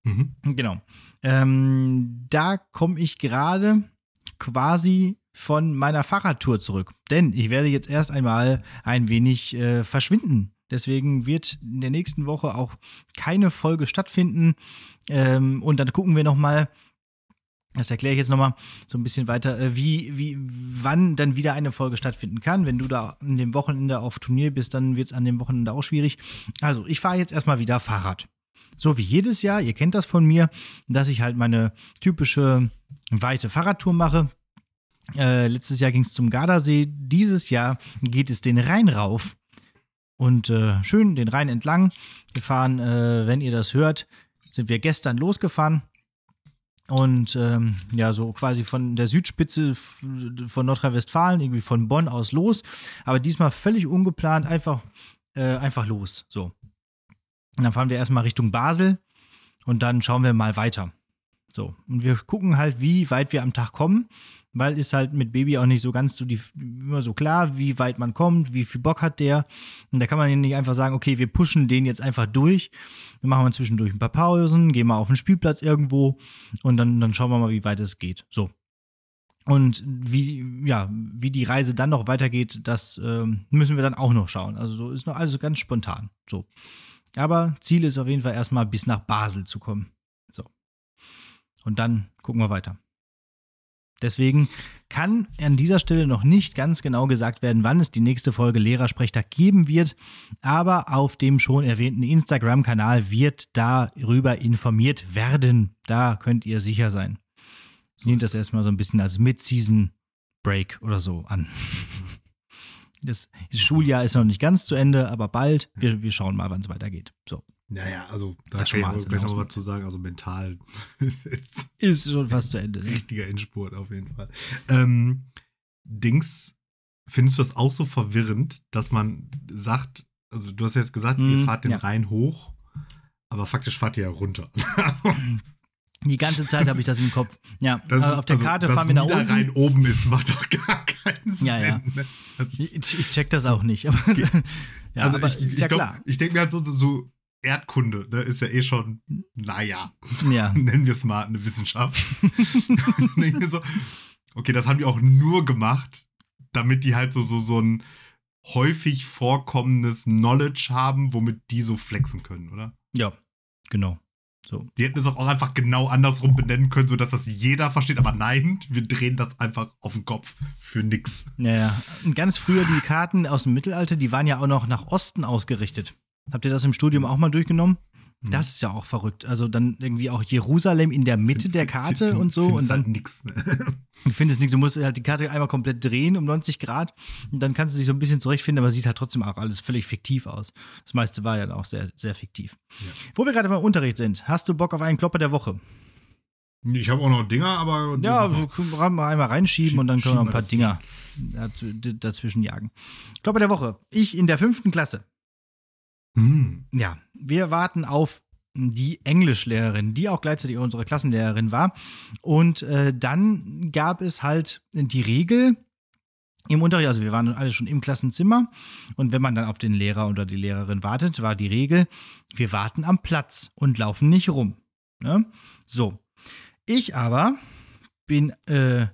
Mhm. Genau. Ähm, da komme ich gerade quasi von meiner Fahrradtour zurück. Denn ich werde jetzt erst einmal ein wenig äh, verschwinden. Deswegen wird in der nächsten Woche auch keine Folge stattfinden. Ähm, und dann gucken wir noch mal, das erkläre ich jetzt noch mal so ein bisschen weiter, äh, wie, wie, wann dann wieder eine Folge stattfinden kann. Wenn du da an dem Wochenende auf Turnier bist, dann wird es an dem Wochenende auch schwierig. Also, ich fahre jetzt erstmal wieder Fahrrad. So wie jedes Jahr, ihr kennt das von mir, dass ich halt meine typische weite Fahrradtour mache. Äh, letztes Jahr ging es zum Gardasee, dieses Jahr geht es den Rhein rauf. Und äh, schön den Rhein entlang. Wir fahren, äh, wenn ihr das hört, sind wir gestern losgefahren. Und ähm, ja, so quasi von der Südspitze von Nordrhein-Westfalen, irgendwie von Bonn aus los. Aber diesmal völlig ungeplant, einfach, äh, einfach los. So. Und dann fahren wir erstmal Richtung Basel und dann schauen wir mal weiter. So. Und wir gucken halt, wie weit wir am Tag kommen, weil ist halt mit Baby auch nicht so ganz so die, immer so klar, wie weit man kommt, wie viel Bock hat der. Und da kann man nicht einfach sagen, okay, wir pushen den jetzt einfach durch. Dann machen wir zwischendurch ein paar Pausen, gehen mal auf den Spielplatz irgendwo und dann, dann schauen wir mal, wie weit es geht. So. Und wie, ja, wie die Reise dann noch weitergeht, das ähm, müssen wir dann auch noch schauen. Also so ist noch alles ganz spontan. So. Aber Ziel ist auf jeden Fall erstmal bis nach Basel zu kommen. So. Und dann gucken wir weiter. Deswegen kann an dieser Stelle noch nicht ganz genau gesagt werden, wann es die nächste Folge Lehrersprechtag geben wird. Aber auf dem schon erwähnten Instagram-Kanal wird darüber informiert werden. Da könnt ihr sicher sein. Nehmt das erstmal so ein bisschen als Mid-Season-Break oder so an. Das Schuljahr ist noch nicht ganz zu Ende, aber bald. Wir, wir schauen mal, wann es weitergeht. So. Naja, also da Das kann ich gleich noch Announcement. was zu sagen. Also mental [laughs] ist schon fast zu Ende. Ne? richtiger Endspurt auf jeden Fall. Ähm, Dings, findest du das auch so verwirrend, dass man sagt, also du hast ja jetzt gesagt, ihr Mhm, fahrt den ja. Rhein hoch, aber faktisch fahrt ihr ja runter. [laughs] Die ganze Zeit habe ich das im Kopf. Ja, Das- auf der also, Karte fahren wir nach Niederrhein unten. oben ist, macht doch gar keinen Ja, ja. Sinn. Ne? Ich, ich check das auch nicht. Aber, [laughs] ja, also aber ich, ich, ja glaub, klar. ich denke mir halt so- so Erdkunde, ne, ist ja eh schon, naja, Ja. [laughs] nennen wir es mal eine Wissenschaft. [laughs] So, okay, das haben die auch nur gemacht, damit die halt so, so, so ein häufig vorkommendes Knowledge haben, womit die so flexen können, oder? ja, genau. So. Die hätten es auch einfach genau andersrum benennen können, sodass das jeder versteht. Aber nein, wir drehen das einfach auf den Kopf für nix. Ja, ja. Und ganz früher die Karten aus dem Mittelalter, die waren ja auch noch nach Osten ausgerichtet. Habt ihr das im Studium auch mal durchgenommen? Hm. Das ist ja auch verrückt. Also dann irgendwie auch Jerusalem in der Mitte der Karte Find- und so findest und dann Halt nix. Ne? [laughs] Ich finde es nicht, du musst halt die Karte einmal komplett drehen um 90 Grad und dann kannst du dich so ein bisschen zurechtfinden, aber sieht halt trotzdem auch alles völlig fiktiv aus. Das meiste war ja auch sehr, sehr fiktiv. Ja. Wo wir gerade beim Unterricht sind, hast du Bock auf einen Klopper der Woche? Ich habe auch noch Dinger, aber. Ja, wir können wir einmal reinschieben und dann können wir noch ein paar Dinger dazwischen jagen. Klopper der Woche. Ich in der fünften Klasse. Hm. Ja, wir warten auf die Englischlehrerin, die auch gleichzeitig unsere Klassenlehrerin war. Und äh, dann gab es halt die Regel im Unterricht, also wir waren alle schon im Klassenzimmer und wenn man dann auf den Lehrer oder die Lehrerin wartet, war die Regel, wir warten am Platz und laufen nicht rum. Ne? So. Ich aber bin, äh,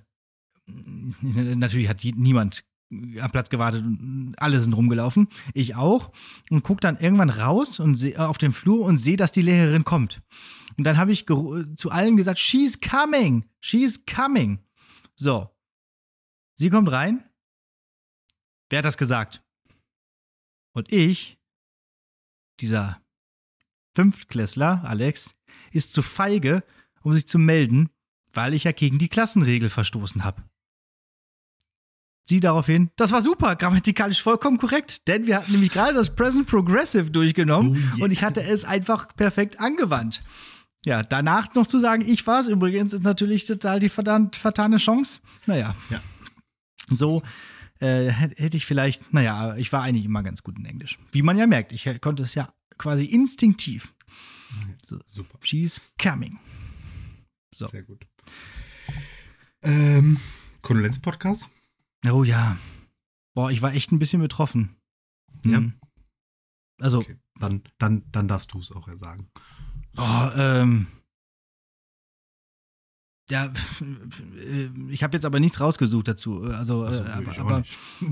natürlich hat niemand am Platz gewartet und alle sind rumgelaufen. Ich auch. Und guck dann irgendwann raus und seh, äh, auf den Flur und sehe, dass die Lehrerin kommt. Und dann habe ich geru- zu allen gesagt, she's coming, she's coming. So. Sie kommt rein. Wer hat das gesagt? Und ich, dieser Fünftklässler, Alex, ist zu feige, um sich zu melden, weil ich ja gegen die Klassenregel verstoßen habe. Sie daraufhin, das war super, grammatikalisch vollkommen korrekt, denn wir hatten nämlich gerade das Present Progressive durchgenommen Oh yeah. und ich hatte es einfach perfekt angewandt. Ja, danach noch zu sagen, ich war es übrigens, ist natürlich total die verdammt vertane Chance. Naja. Ja. So äh, hätt- hätte ich vielleicht, naja, ich war eigentlich immer ganz gut in Englisch. Wie man ja merkt, ich konnte es ja quasi instinktiv. So, Super. she's coming. So. Sehr gut. Ähm, Kondolenz-Podcast? Oh ja. Boah, ich war echt ein bisschen betroffen. Ja. Mhm. Also, Okay. Dann, dann, dann darfst du es auch ja sagen. oh, ähm. Ja, äh, [laughs] ich habe jetzt aber nichts rausgesucht dazu. Also, Ach so, äh, aber, aber,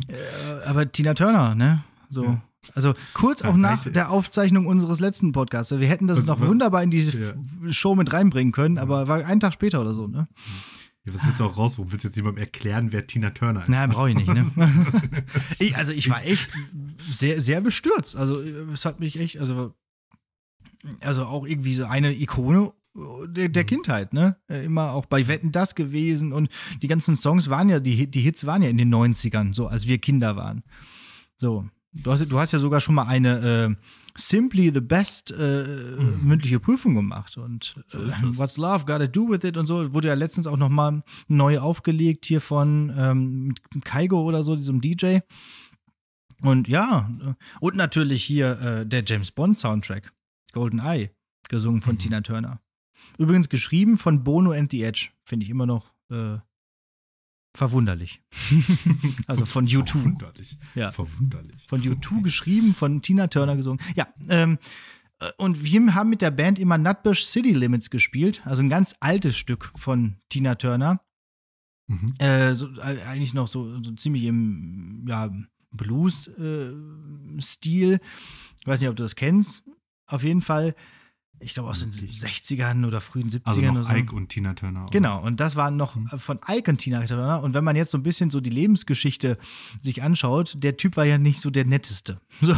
äh, aber Tina Turner, ne? So. Ja. Also kurz Ja, auch nach der Aufzeichnung unseres letzten Podcasts. Wir hätten das Also, noch wunderbar in diese Ja. Show mit reinbringen können, aber war einen Tag später oder so, ne? Ja, was willst du auch raus? Wo willst du jetzt jemandem erklären, wer Tina Turner ist? Nein, brauche ich nicht, ne? [laughs] ich, [laughs] also ich war echt sehr, sehr bestürzt. Also es hat mich echt, also, also auch irgendwie so eine Ikone der, der Mhm. Kindheit, ne? Äh, Immer auch bei Wetten das gewesen und die ganzen Songs waren ja, die, die Hits waren ja in den 90ern, so als wir Kinder waren. So. Du hast, du hast ja sogar schon mal eine äh, Simply the Best äh, Mhm. mündliche Prüfung gemacht und So äh. What's Love Gotta Do With It und so wurde ja letztens auch noch mal neu aufgelegt hier von ähm, Kaigo oder so, diesem DJ. Und ja, äh, und natürlich hier äh, der James Bond Soundtrack, Golden Eye, gesungen von Mhm. Tina Turner. Übrigens geschrieben von Bono and the Edge, finde ich immer noch äh, verwunderlich. [laughs] also von U2. Verwunderlich. Ja. Verwunderlich. Von U2 geschrieben, von Tina Turner gesungen. Ja, ähm, äh, und wir haben mit der Band immer Nutbush City Limits gespielt, also ein ganz altes Stück von Tina Turner. Mhm. Äh, so, äh, eigentlich noch so, so ziemlich im ja, Blues-Stil. ich weiß nicht, ob du das kennst. Auf jeden Fall, ich glaube aus den 60ern oder frühen 70ern Also oder noch so. Ike und Tina Turner. oder? Genau, und das war noch Mhm. äh, von Ike und Tina Turner. Und wenn man jetzt so ein bisschen so die Lebensgeschichte sich anschaut, der Typ war ja nicht so der netteste. [laughs] So.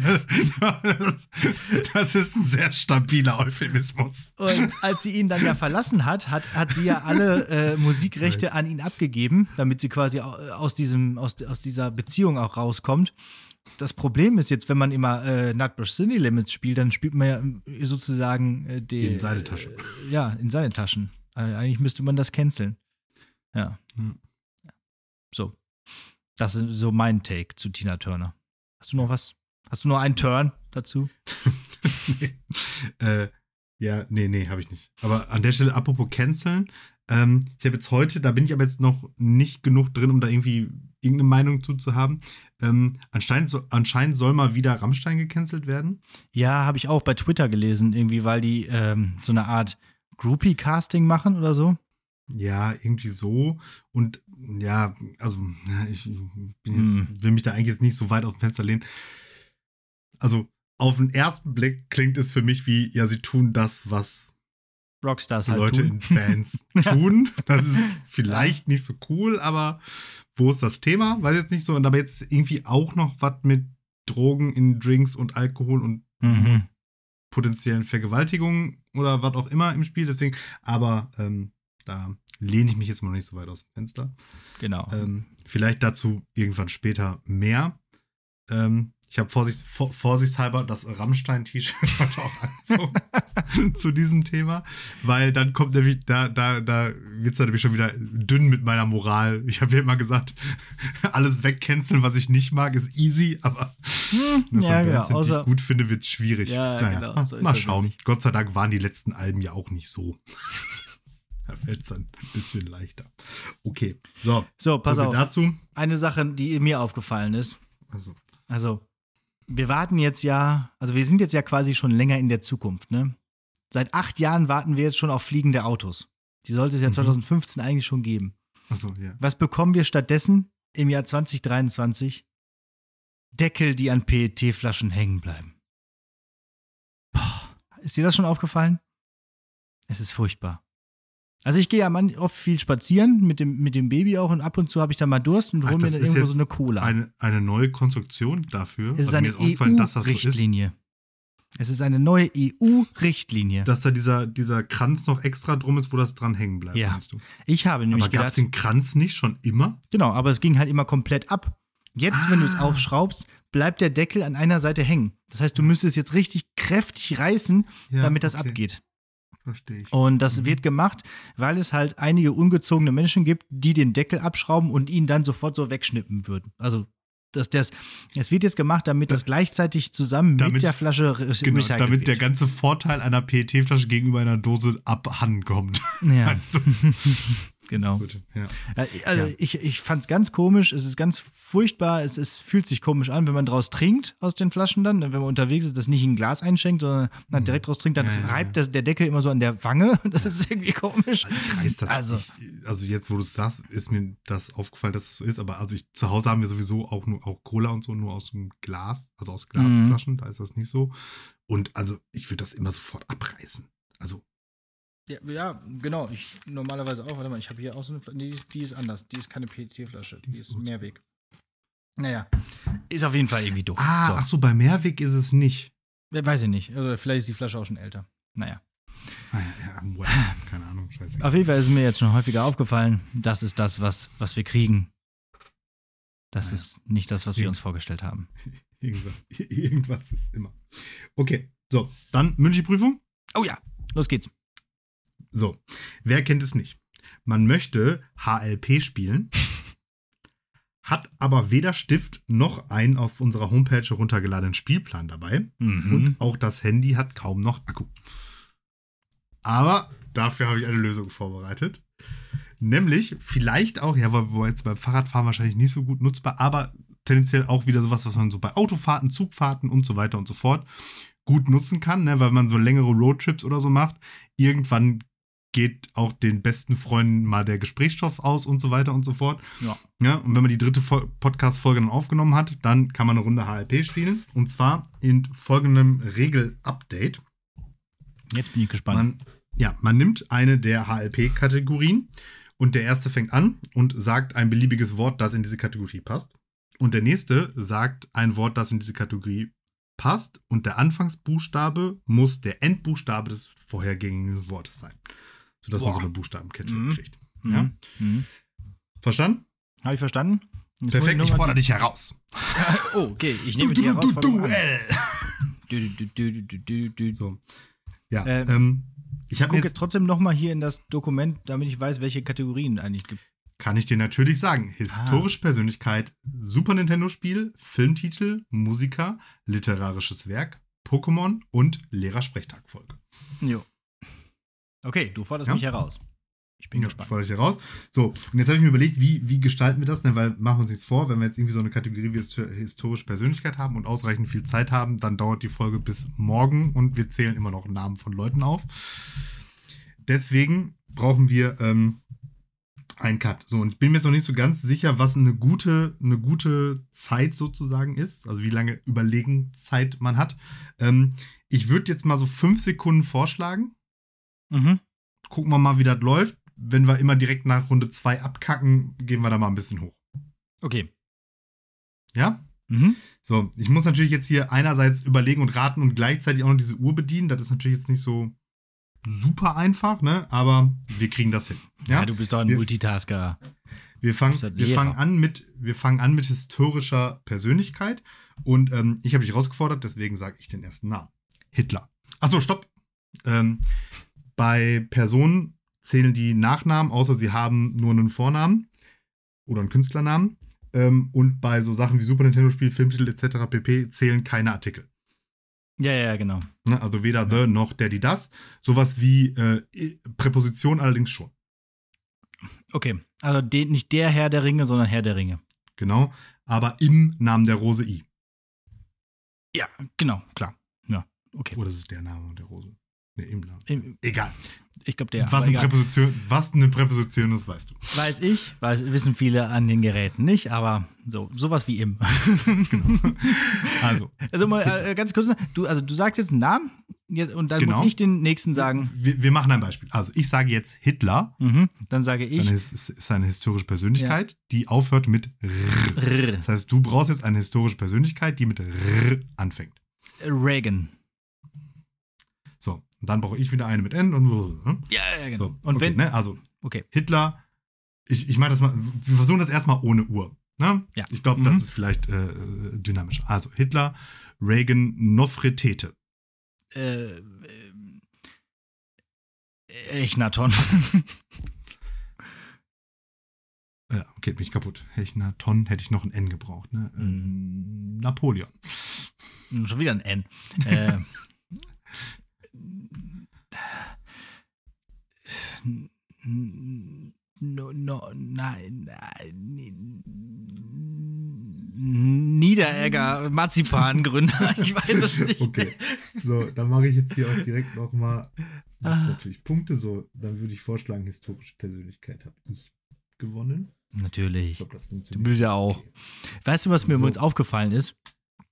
das, das ist ein sehr stabiler Euphemismus. Und als sie ihn dann ja verlassen hat, hat, hat sie ja alle äh, Musikrechte an ihn abgegeben, damit sie quasi au- aus, diesem, aus, aus dieser Beziehung auch rauskommt. Das Problem ist jetzt, wenn man immer äh, Nutbush City Limits spielt, dann spielt man ja äh, sozusagen äh, die, In seine Tasche. Äh, ja, in seine Taschen. Äh, eigentlich müsste man das canceln. Ja. Hm. So. Das ist so mein Take zu Tina Turner. Hast du noch was? Hast du noch einen Turn dazu? [laughs] äh, ja, nee, nee, habe ich nicht. Aber an der Stelle, apropos canceln, ähm, ich habe jetzt heute, da bin ich aber jetzt noch nicht genug drin, um da irgendwie irgendeine Meinung zu, zu haben. Ähm, anscheinend, so, anscheinend soll mal wieder Rammstein gecancelt werden. Ja, habe ich auch bei Twitter gelesen, irgendwie, weil die ähm, so eine Art Groupie-Casting machen oder so. Ja, irgendwie so. Und ja, also ich bin jetzt, Hm. will mich da eigentlich jetzt nicht so weit aus dem Fenster lehnen. Also, auf den ersten Blick klingt es für mich wie, ja, sie tun das, was Rockstars halt Leute tun. in Bands [laughs] tun. Das ist vielleicht nicht so cool, aber wo ist das Thema? Weiß jetzt nicht so. Und aber jetzt irgendwie auch noch was mit Drogen in Drinks und Alkohol und Mhm. potenziellen Vergewaltigungen oder was auch immer im Spiel. Deswegen, aber ähm, da lehne ich mich jetzt mal nicht so weit aus dem Fenster. Genau. Ähm, vielleicht dazu irgendwann später mehr. Ähm, ich habe Vorsicht, vor, vorsichtshalber das Rammstein-T-Shirt [laughs] heute auch angezogen [laughs] zu diesem Thema, weil dann kommt nämlich, da, da, da wird es nämlich schon wieder dünn mit meiner Moral. Ich habe ja immer gesagt, [laughs] alles wegcanceln, was ich nicht mag, ist easy, aber Hm, ja, genau. Außer, ich gut finde, wird es schwierig. Ja, genau, so ist mal schauen. nämlich. Gott sei Dank waren die letzten Alben ja auch nicht so. da fällt es dann ein bisschen leichter. Okay, so. so, pass auf. dazu. Eine Sache, die mir aufgefallen ist. Also, Also, wir warten jetzt ja, also wir sind jetzt ja quasi schon länger in der Zukunft, ne? Seit acht Jahren warten wir jetzt schon auf fliegende Autos. Die sollte es ja Mhm. 2015 eigentlich schon geben. also ja. Was bekommen wir stattdessen im Jahr 2023? Deckel, die an PET-Flaschen hängen bleiben. Boah, ist dir das schon aufgefallen? Es ist furchtbar. Also ich gehe ja man- oft viel spazieren mit dem, mit dem Baby auch und ab und zu habe ich dann mal Durst und hole mir dann irgendwo so eine Cola. Eine, eine neue Konstruktion dafür. es ist eine so. EU-Richtlinie. Es ist eine neue EU-Richtlinie. Dass da dieser, dieser Kranz noch extra drum ist, wo das dran hängen bleibt. Ja. meinst du? Ich habe nämlich Aber gab es gedacht, den Kranz nicht schon immer? genau, aber es ging halt immer komplett ab. Jetzt, wenn du es Ah. aufschraubst, bleibt der Deckel an einer Seite hängen. Das heißt, du müsstest jetzt richtig kräftig reißen, Ja, damit das okay. abgeht. Verstehe ich. Und das Mhm. wird gemacht, weil es halt einige ungezogene Menschen gibt, die den Deckel abschrauben und ihn dann sofort so wegschnippen würden. Also das, das, es wird jetzt gemacht, damit das gleichzeitig zusammen mit Damit- der Flasche re Genau, damit der wird. ganze Vorteil einer PET-Flasche gegenüber einer Dose abhanden kommt. ja? [laughs] [laughs] genau. Gut, ja. Ja, Also Ja. ich, ich fand es ganz komisch, es ist ganz furchtbar, es, es fühlt sich komisch an, wenn man draus trinkt aus den Flaschen dann, wenn man unterwegs ist, das nicht in ein Glas einschenkt, sondern dann direkt draus trinkt, dann Mhm. Ja, reibt. Das, der Deckel immer so an der Wange, [laughs] das ist irgendwie komisch. Also ich reiß das. Also- Ich, also jetzt, wo du es sagst, ist mir das aufgefallen, dass es so ist. Aber also ich, zu Hause haben wir sowieso auch nur auch Cola und so nur aus dem Glas, also aus Glasflaschen. Da ist das nicht so. Und also ich würde das immer sofort abreißen. Ja, ja, genau. Ich normalerweise auch. Warte mal, ich habe hier auch so eine Flasche. Die ist, die ist anders. Die ist keine PET-Flasche. Die Die ist ist. Mehrweg. Naja, ist auf jeden Fall irgendwie doof. ah, so. ach so, bei Mehrweg ist es nicht. Ja, Weiß ich nicht. Also vielleicht ist die Flasche auch schon älter. Naja. Ah, ja, ja, keine Ahnung, scheiße. Auf jeden Fall ist mir jetzt schon häufiger aufgefallen, das ist das, was, was wir kriegen. Das Naja. ist nicht das, was wir Ja. uns vorgestellt haben. [laughs] Irgendwas, irgendwas ist immer. Okay, so, dann Münchi-Prüfung. Oh ja, los geht's. So, wer kennt es nicht? Man möchte HLP spielen, hat aber weder Stift noch einen auf unserer Homepage heruntergeladenen Spielplan dabei Mhm. und auch das Handy hat kaum noch Akku. Aber dafür habe ich eine Lösung vorbereitet. Nämlich vielleicht auch, ja, wo jetzt beim Fahrradfahren wahrscheinlich nicht so gut nutzbar, aber tendenziell auch wieder sowas, was man so bei Autofahrten, Zugfahrten und so weiter und so fort gut nutzen kann, ne, weil man so längere Roadtrips oder so macht. Irgendwann geht auch den besten Freunden mal der Gesprächsstoff aus und so weiter und so fort. Ja. Ja, und wenn man die dritte Fol- Podcast-Folge dann aufgenommen hat, dann kann man eine Runde HLP spielen. Und zwar in folgendem Regel-Update. Jetzt bin ich gespannt. Man, ja, man nimmt eine der HLP-Kategorien und der erste fängt an und sagt ein beliebiges Wort, das in diese Kategorie passt. Und der nächste sagt ein Wort, das in diese Kategorie passt. Und der Anfangsbuchstabe muss der Endbuchstabe des vorhergehenden Wortes sein. Sodass man Boah. so eine Buchstabenkette Mhm. kriegt. Mhm. ja. Mhm. Verstanden? Habe ich verstanden? Jetzt Perfekt, ich fordere dich heraus. die- [laughs] Oh, okay, ich nehme die Herausforderung an. Du, du, du, du, du, du, du. So. Ja, Äh, ähm, ich Ich gucke jetzt, trotzdem noch mal hier in das Dokument, damit ich weiß, welche Kategorien eigentlich gibt. kann ich dir natürlich sagen, historische Persönlichkeit, Super Nintendo-Spiel, Filmtitel, Musiker, literarisches Werk, Pokémon und Lehrersprechtagfolge. Jo. Okay, du forderst Ja? mich heraus. Ich bin Ja, gespannt. fordere ich hier raus. So, und jetzt habe ich mir überlegt, wie, wie gestalten wir das? Ne? Weil machen wir uns nichts vor, wenn wir jetzt irgendwie so eine Kategorie wie his- historische Persönlichkeit haben und ausreichend viel Zeit haben, dann dauert die Folge bis morgen und wir zählen immer noch Namen von Leuten auf. Deswegen brauchen wir ähm, Ein Cut. So, und ich bin mir jetzt noch nicht so ganz sicher, was eine gute, eine gute Zeit sozusagen ist. Also wie lange Überlegenzeit man hat. Ähm, ich würde jetzt mal so fünf Sekunden vorschlagen. Mhm. Gucken wir mal, wie das läuft. Wenn wir immer direkt nach Runde zwei abkacken, gehen wir da mal ein bisschen hoch. Okay. Ja? Mhm. So, ich muss natürlich jetzt hier einerseits überlegen und raten und gleichzeitig auch noch diese Uhr bedienen. Das ist natürlich jetzt nicht so super einfach, ne? Aber wir kriegen das hin. Ja, Ja, du bist doch ein Wir- Multitasker. wir fangen, wir fangen an mit, wir fangen an mit historischer Persönlichkeit und ähm, ich habe dich herausgefordert, deswegen sage ich den ersten Namen. Hitler. Achso, stopp. Ähm, bei Personen zählen die Nachnamen, außer sie haben nur einen Vornamen oder einen Künstlernamen. Ähm, und bei so Sachen wie Super Nintendo-Spiel, Filmtitel etc. pp. zählen keine Artikel. Ja, ja, genau. Ne? Also weder the noch der, die, das. Sowas wie äh, Präposition allerdings schon. Okay. Also den, nicht der Herr der Ringe, sondern Herr der Ringe. Genau. Aber im Namen der Rose I. Ja, genau, klar. Ja, okay. Oder ist es der Name der Rose? Ne, im Namen. Im- Egal. Ich glaube, der. was, egal. Präposition, was eine Präposition ist, weißt du. Weiß ich, weiß, wissen viele an den Geräten nicht, aber so, sowas wie im. [laughs] Also, Also mal äh, ganz kurz, du, also du sagst jetzt einen Namen und dann Genau. muss ich den nächsten sagen. wir, wir machen ein Beispiel. Also, ich sage jetzt Hitler. Mhm. Dann sage ich. Seine, his- ist ist eine historische Persönlichkeit, die aufhört mit R. Rrr. Das heißt, du brauchst jetzt eine historische Persönlichkeit, die mit R anfängt. Reagan. Und dann brauche ich wieder eine mit N und ne? Ja, ja, genau. so. und okay, wenn. ne? Also, Okay. Hitler, ich, ich meine das mal, wir versuchen das erstmal ohne Uhr. Ne? Ja. Ich glaube, Mhm. das ist vielleicht äh, dynamischer. Also Hitler, Reagan, Nofretete. Äh, äh, Echnaton. [laughs] Ja, okay, bin ich kaputt. Tonne, hätte ich noch ein N gebraucht. Ne? Mhm. Ähm, Napoleon. Schon wieder ein N. [laughs] äh, no, no, nein, nein. Niederegger, Marzipangründer, [laughs] ich weiß es nicht. Okay. So, dann mache ich jetzt hier auch direkt nochmal Ah. natürlich Punkte. So, dann würde ich vorschlagen, historische Persönlichkeit habe ich gewonnen. Ich Natürlich. glaube, das funktioniert. Du bist ja auch. Okay. Weißt du, was mir So. übrigens aufgefallen ist?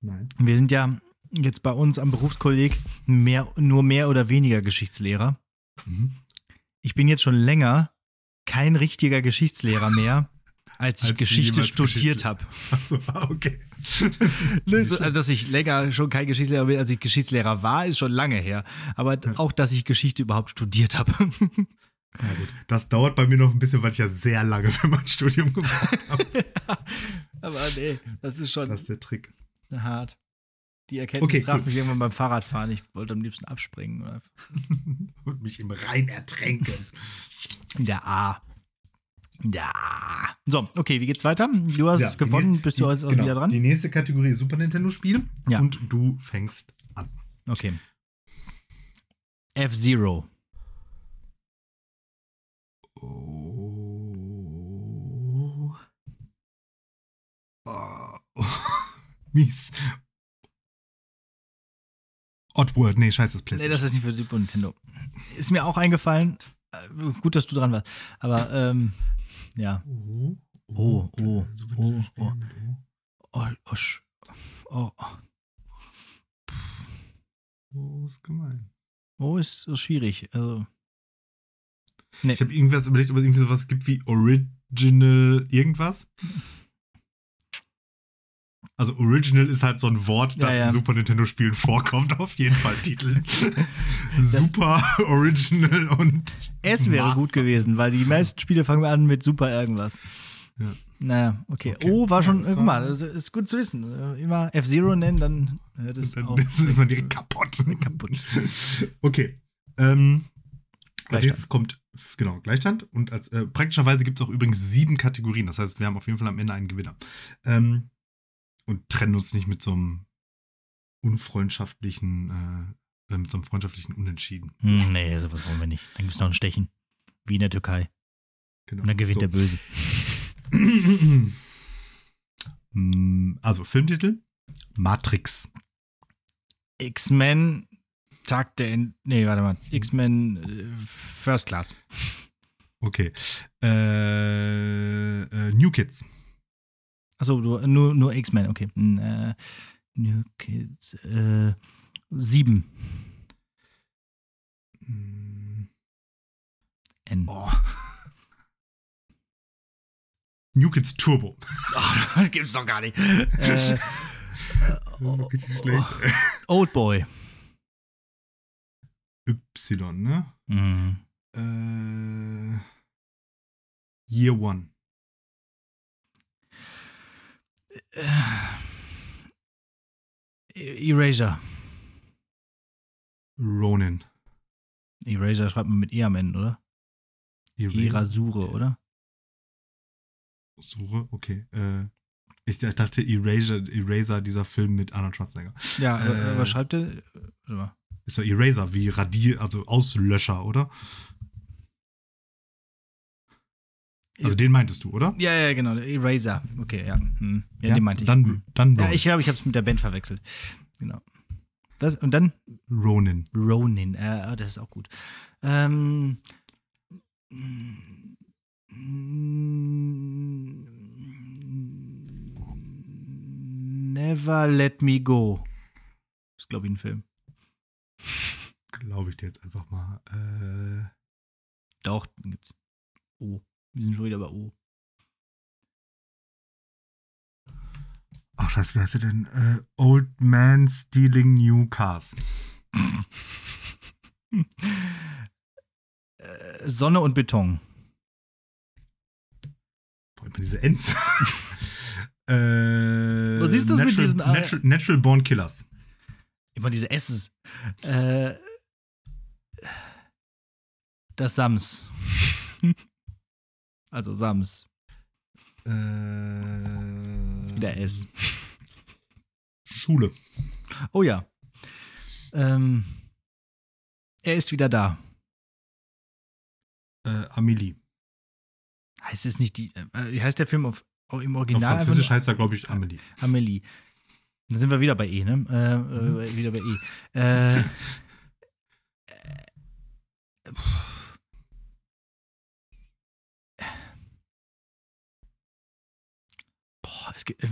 Nein. Wir sind ja jetzt bei uns am Berufskolleg mehr, nur mehr oder weniger Geschichtslehrer. Mhm. Ich bin jetzt schon länger kein richtiger Geschichtslehrer mehr, [laughs] als ich Als Geschichte studiert habe. Achso, ah, okay. [laughs] Ne, so, also, dass ich länger schon kein Geschichtslehrer bin, als ich Geschichtslehrer war, ist schon lange her. Aber Ja. auch, dass ich Geschichte überhaupt studiert habe. [laughs] Ja, gut. Das dauert bei mir noch ein bisschen, weil ich ja sehr lange für mein Studium gebraucht habe. Aber nee, das ist schon Das ist der Trick. hart. Die Erkenntnis Okay, traf gut. mich irgendwann beim Fahrradfahren. Ich wollte am liebsten abspringen. [laughs] Und mich im Rhein ertränken. In der A. In der A. So, okay, wie geht's weiter? Du hast Ja, gewonnen, nächste- bist du jetzt auch genau, wieder dran? Die nächste Kategorie ist Super Nintendo-Spiele. Ja. Und du fängst an. Okay. F-Zero. Oh. [laughs] Oh. Mies. Oddworld, nee, scheiße, das Nee, PlayStation. das ist nicht für Super Nintendo. Ist mir auch eingefallen. Äh, Gut, dass du dran warst. Aber, ähm, ja. oh, Oh, oh, oh, oh. Oh, oh, oh, Oh, ist gemein. oh, ist so schwierig. Also, nee. Ich habe irgendwas überlegt, ob es irgendwie sowas gibt wie Original irgendwas. [laughs] Also Original ist halt so ein Wort, das Ja, ja. in Super Nintendo-Spielen vorkommt, auf jeden Fall Titel. [laughs] Super Original und Es wäre Master. gut gewesen, weil die meisten Spiele fangen an mit Super irgendwas. Ja. Naja, okay. Okay. Oh, war schon, Ja, das guck mal, das ist gut zu wissen. Immer F-Zero nennen, dann hört es dann auch. ist, ist man direkt kaputt. kaputt. Okay. Ähm, als nächstes kommt, genau, Gleichstand. Und als, äh, praktischerweise gibt es auch übrigens sieben Kategorien. Das heißt, wir haben auf jeden Fall am Ende einen Gewinner. Ähm, und trennen uns nicht mit so einem unfreundschaftlichen, äh, äh, mit so einem freundschaftlichen Unentschieden. Hm, nee, sowas wollen wir nicht. Dann gibt es noch ein Stechen. Wie in der Türkei. Genau. Und dann gewinnt so. der Böse. Mm, [clears throat] also Filmtitel: Matrix. X-Men, Tag der. In nee, warte mal. X-Men äh, First Class. Okay. Äh, äh, New Kids. Achso, nur, nur X-Men, okay. Äh, New Kids. Äh, sieben. N. Oh. New Kids Turbo. Oh, [laughs] das gibt's doch gar nicht. äh, oh, Richtig schlecht. Old Boy. Y, ne? Mhm. Äh, Year One. Äh, Erasure. Ronin. Erasure schreibt man mit E am Ende, oder? Erasure, oder? Suche, okay. Äh, ich dachte Eraser, Eraser, dieser Film mit Arnold Schwarzenegger. Ja, Äh, was schreibt mal. Ist doch Eraser, wie Radier, also Auslöscher, oder? Also den meintest du, oder? Ja, ja, genau. Eraser. Okay, ja. Hm. Ja, Ja, den meinte ich. Dann, Hm. dann Ja, ich glaube, ich habe es mit der Band verwechselt. Genau. Das, und dann Ronin. Ronin. Äh, ah, das ist auch gut. Ähm, Never Let Me Go. Ist, glaube ich, ein Film. Glaube ich dir jetzt einfach mal. Äh, Doch, dann gibt's O. Wir sind schon wieder bei O. ach, scheiße, wie heißt der denn? Äh, Old Man Stealing New Cars. [laughs] Äh, Sonne und Beton. Boah, immer diese Ends. [laughs] äh, Was ist das mit Natural, diesen, äh, Natural, Natural Born Killers. Immer diese S's. Äh, das Sams. [laughs] also Sams. Äh, Wieder S. Schule. Oh ja. Ähm, er ist wieder da. Äh, Amelie. Heißt es nicht die. Äh, wie heißt der Film auf, im Auf Original? einfach Französisch heißt er, glaube ich, Amelie. Amelie. Dann sind wir wieder bei E, ne? Äh, Mhm. äh, wieder bei E. Äh, [laughs] es gibt. äh,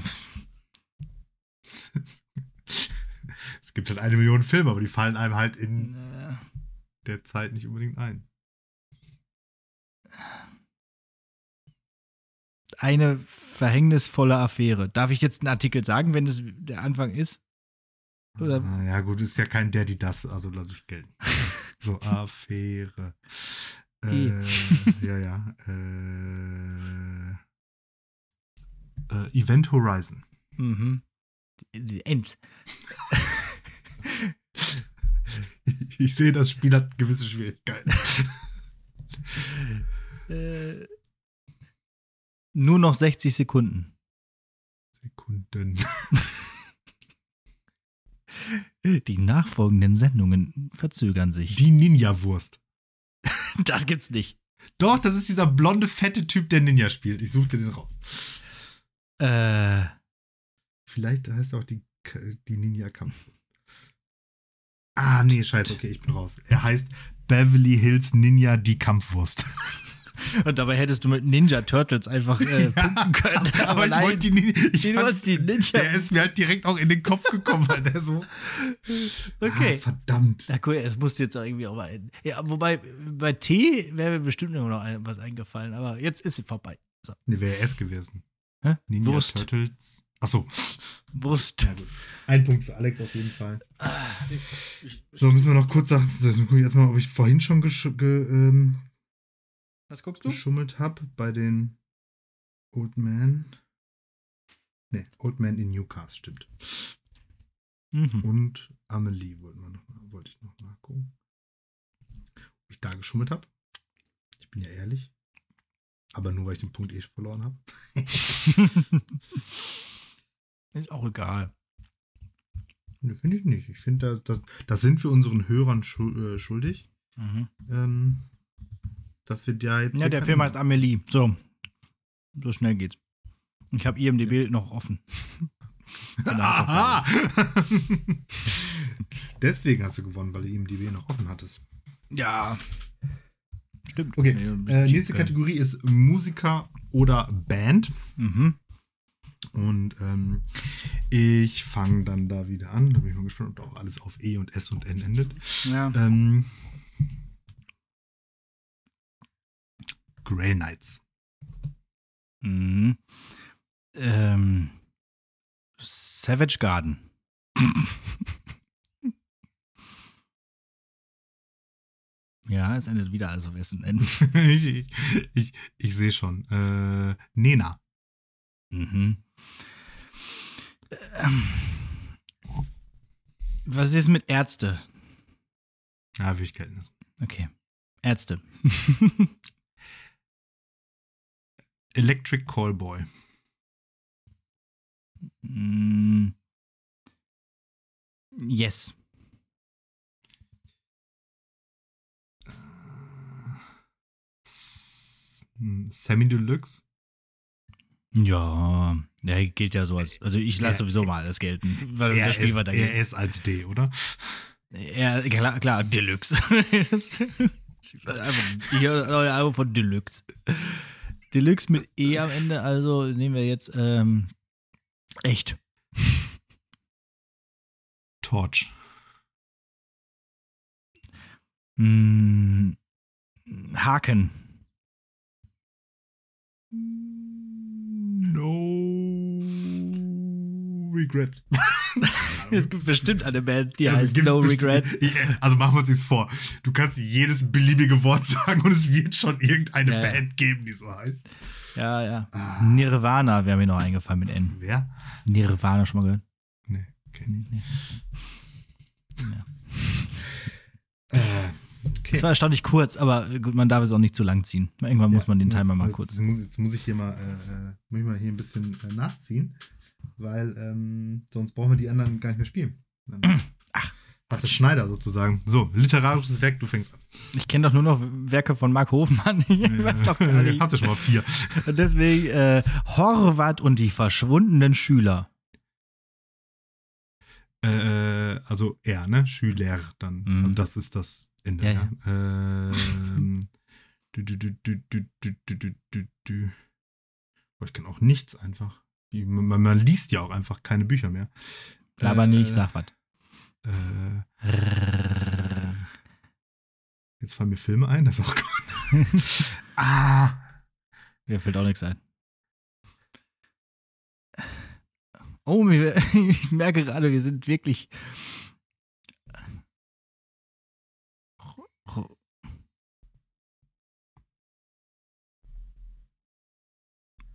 [laughs] Es gibt halt eine Million Filme, aber die fallen einem halt in Äh, der Zeit nicht unbedingt ein. eine verhängnisvolle Affäre. Darf ich jetzt einen Artikel sagen, wenn es der Anfang ist? Oder Ah, ja, gut, ist ja kein Daddy das, also lass ich gelten. so, [laughs] Affäre. Äh, ja, ja. Äh, äh, Event Horizon. Mhm. End. [laughs] Ich sehe, das Spiel hat gewisse Schwierigkeiten. [laughs] Äh, nur noch 60 Sekunden. Sekunden. [laughs] Die nachfolgenden Sendungen verzögern sich. Die Ninja-Wurst. das gibt's nicht. Doch, das ist dieser blonde, fette Typ, der Ninja spielt. Ich suchte den raus. Äh, Vielleicht heißt er auch die, die Ninja-Kampf. Ah, nee, scheiße, okay, ich bin raus. Er heißt Beverly Hills Ninja die Kampfwurst. [laughs] und dabei hättest du mit Ninja Turtles einfach äh, [laughs] punkten können. [laughs] Aber, ich nein, wollte die Ninja. Ich du fand, die Ninja. der ist mir halt direkt auch in den Kopf gekommen, weil der so. Okay. Ah, verdammt. Na cool, es musste jetzt auch irgendwie auch mal enden. Ja, wobei, bei T wäre mir bestimmt noch was eingefallen, aber jetzt ist sie vorbei. Nee, wäre S gewesen. Hä? Ninja Wurst. Turtles. Achso. Wurst. Ein Punkt für Alex auf jeden Fall. Ah, So, müssen wir noch kurz sagen. Jetzt gucke ich erstmal, ob ich vorhin schon gesch ge ähm, Was guckst geschummelt habe bei den Old Man. Ne, Old Man in Newcastle, stimmt. Mhm. Und Amelie wollten wir noch, wollte ich noch nachgucken. Ob ich da geschummelt habe. Ich bin ja ehrlich. Aber nur, weil ich den Punkt eh verloren habe. [laughs] ist auch egal. Ne, finde ich nicht. Ich finde, das, das, das sind wir unseren Hörern äh, schuldig. Mhm. Ähm, dass wir da jetzt. Ja, der Film heißt Amelie. So. So schnell geht's. Ich habe IMDB noch offen. [laughs] Aha! [laughs] Deswegen hast du gewonnen, weil du ihm die W noch offen hattest. Ja. Stimmt. Okay, bisschen äh, nächste. Kategorie ist Musiker oder Band. Mhm. Und ähm, ich fange dann da wieder an. Da bin ich mal gespannt, ob auch alles auf E und S und N endet. Ja. Ähm, Grail Knights. Mhm. Ähm, Savage Garden. [laughs] ja, es endet wieder also S und N. ich ich, ich, ich sehe schon. Äh, Nena. Mhm. Ähm, was ist mit Ärzte? Ja, würde ich gelten lassen. Okay. Ärzte. [laughs] Electric Callboy. Mm. yes. S- hm, Sammy Deluxe. Ja, der gilt ja so als. Also ich lasse Er- sowieso mal alles gelten. Weil Er das Spiel ist, war da er ist als D, oder? Ja, klar, klar Deluxe. [laughs] einfach, hier neue Album von Deluxe. Deluxe mit E am Ende, also nehmen wir jetzt ähm, echt. Torch. Mm, Haken. No regrets. [laughs] Es gibt bestimmt eine Band, die Also heißt No Regrets. [laughs] Also machen wir uns das vor. Du kannst jedes beliebige Wort sagen und es wird schon irgendeine Ja, ja. Band geben, die so heißt. Ja, ja. Ah. Nirvana wäre mir noch eingefallen mit N. Wer? Nirvana schon mal gehört? Nee, kenn ich. Ja. Äh, okay. Es war erstaunlich kurz, aber gut, man darf es auch nicht zu lang ziehen. Irgendwann muss Ja, man den ja, Timer mal also kurz. Jetzt muss, jetzt muss ich hier mal, äh, äh, muss ich mal hier ein bisschen äh, nachziehen, weil ähm, sonst brauchen wir die anderen gar nicht mehr spielen. Dann Ach. Hast du Schneider sozusagen. So, literarisches Werk, du fängst an. Ich kenne doch nur noch Werke von Marc Hofmann. [laughs] Ich weiß doch gar [laughs] nicht. Hast du schon mal vier. [laughs] Deswegen äh, Horvath und die verschwundenen Schüler. Äh, also er, ne? Schüler dann. Mhm. Also das ist das Ende. Ja, Ja, Ähm, du, du, du, du, du, du, du, du. Boah, ich kann auch nichts einfach. Man, man liest ja auch einfach keine Bücher mehr. Aber Äh, nicht, sag was. Äh, jetzt fallen mir Filme ein, das ist auch gut. [laughs] ah! Mir fällt auch nichts ein. Oh, [laughs] ich merke gerade, wir sind wirklich.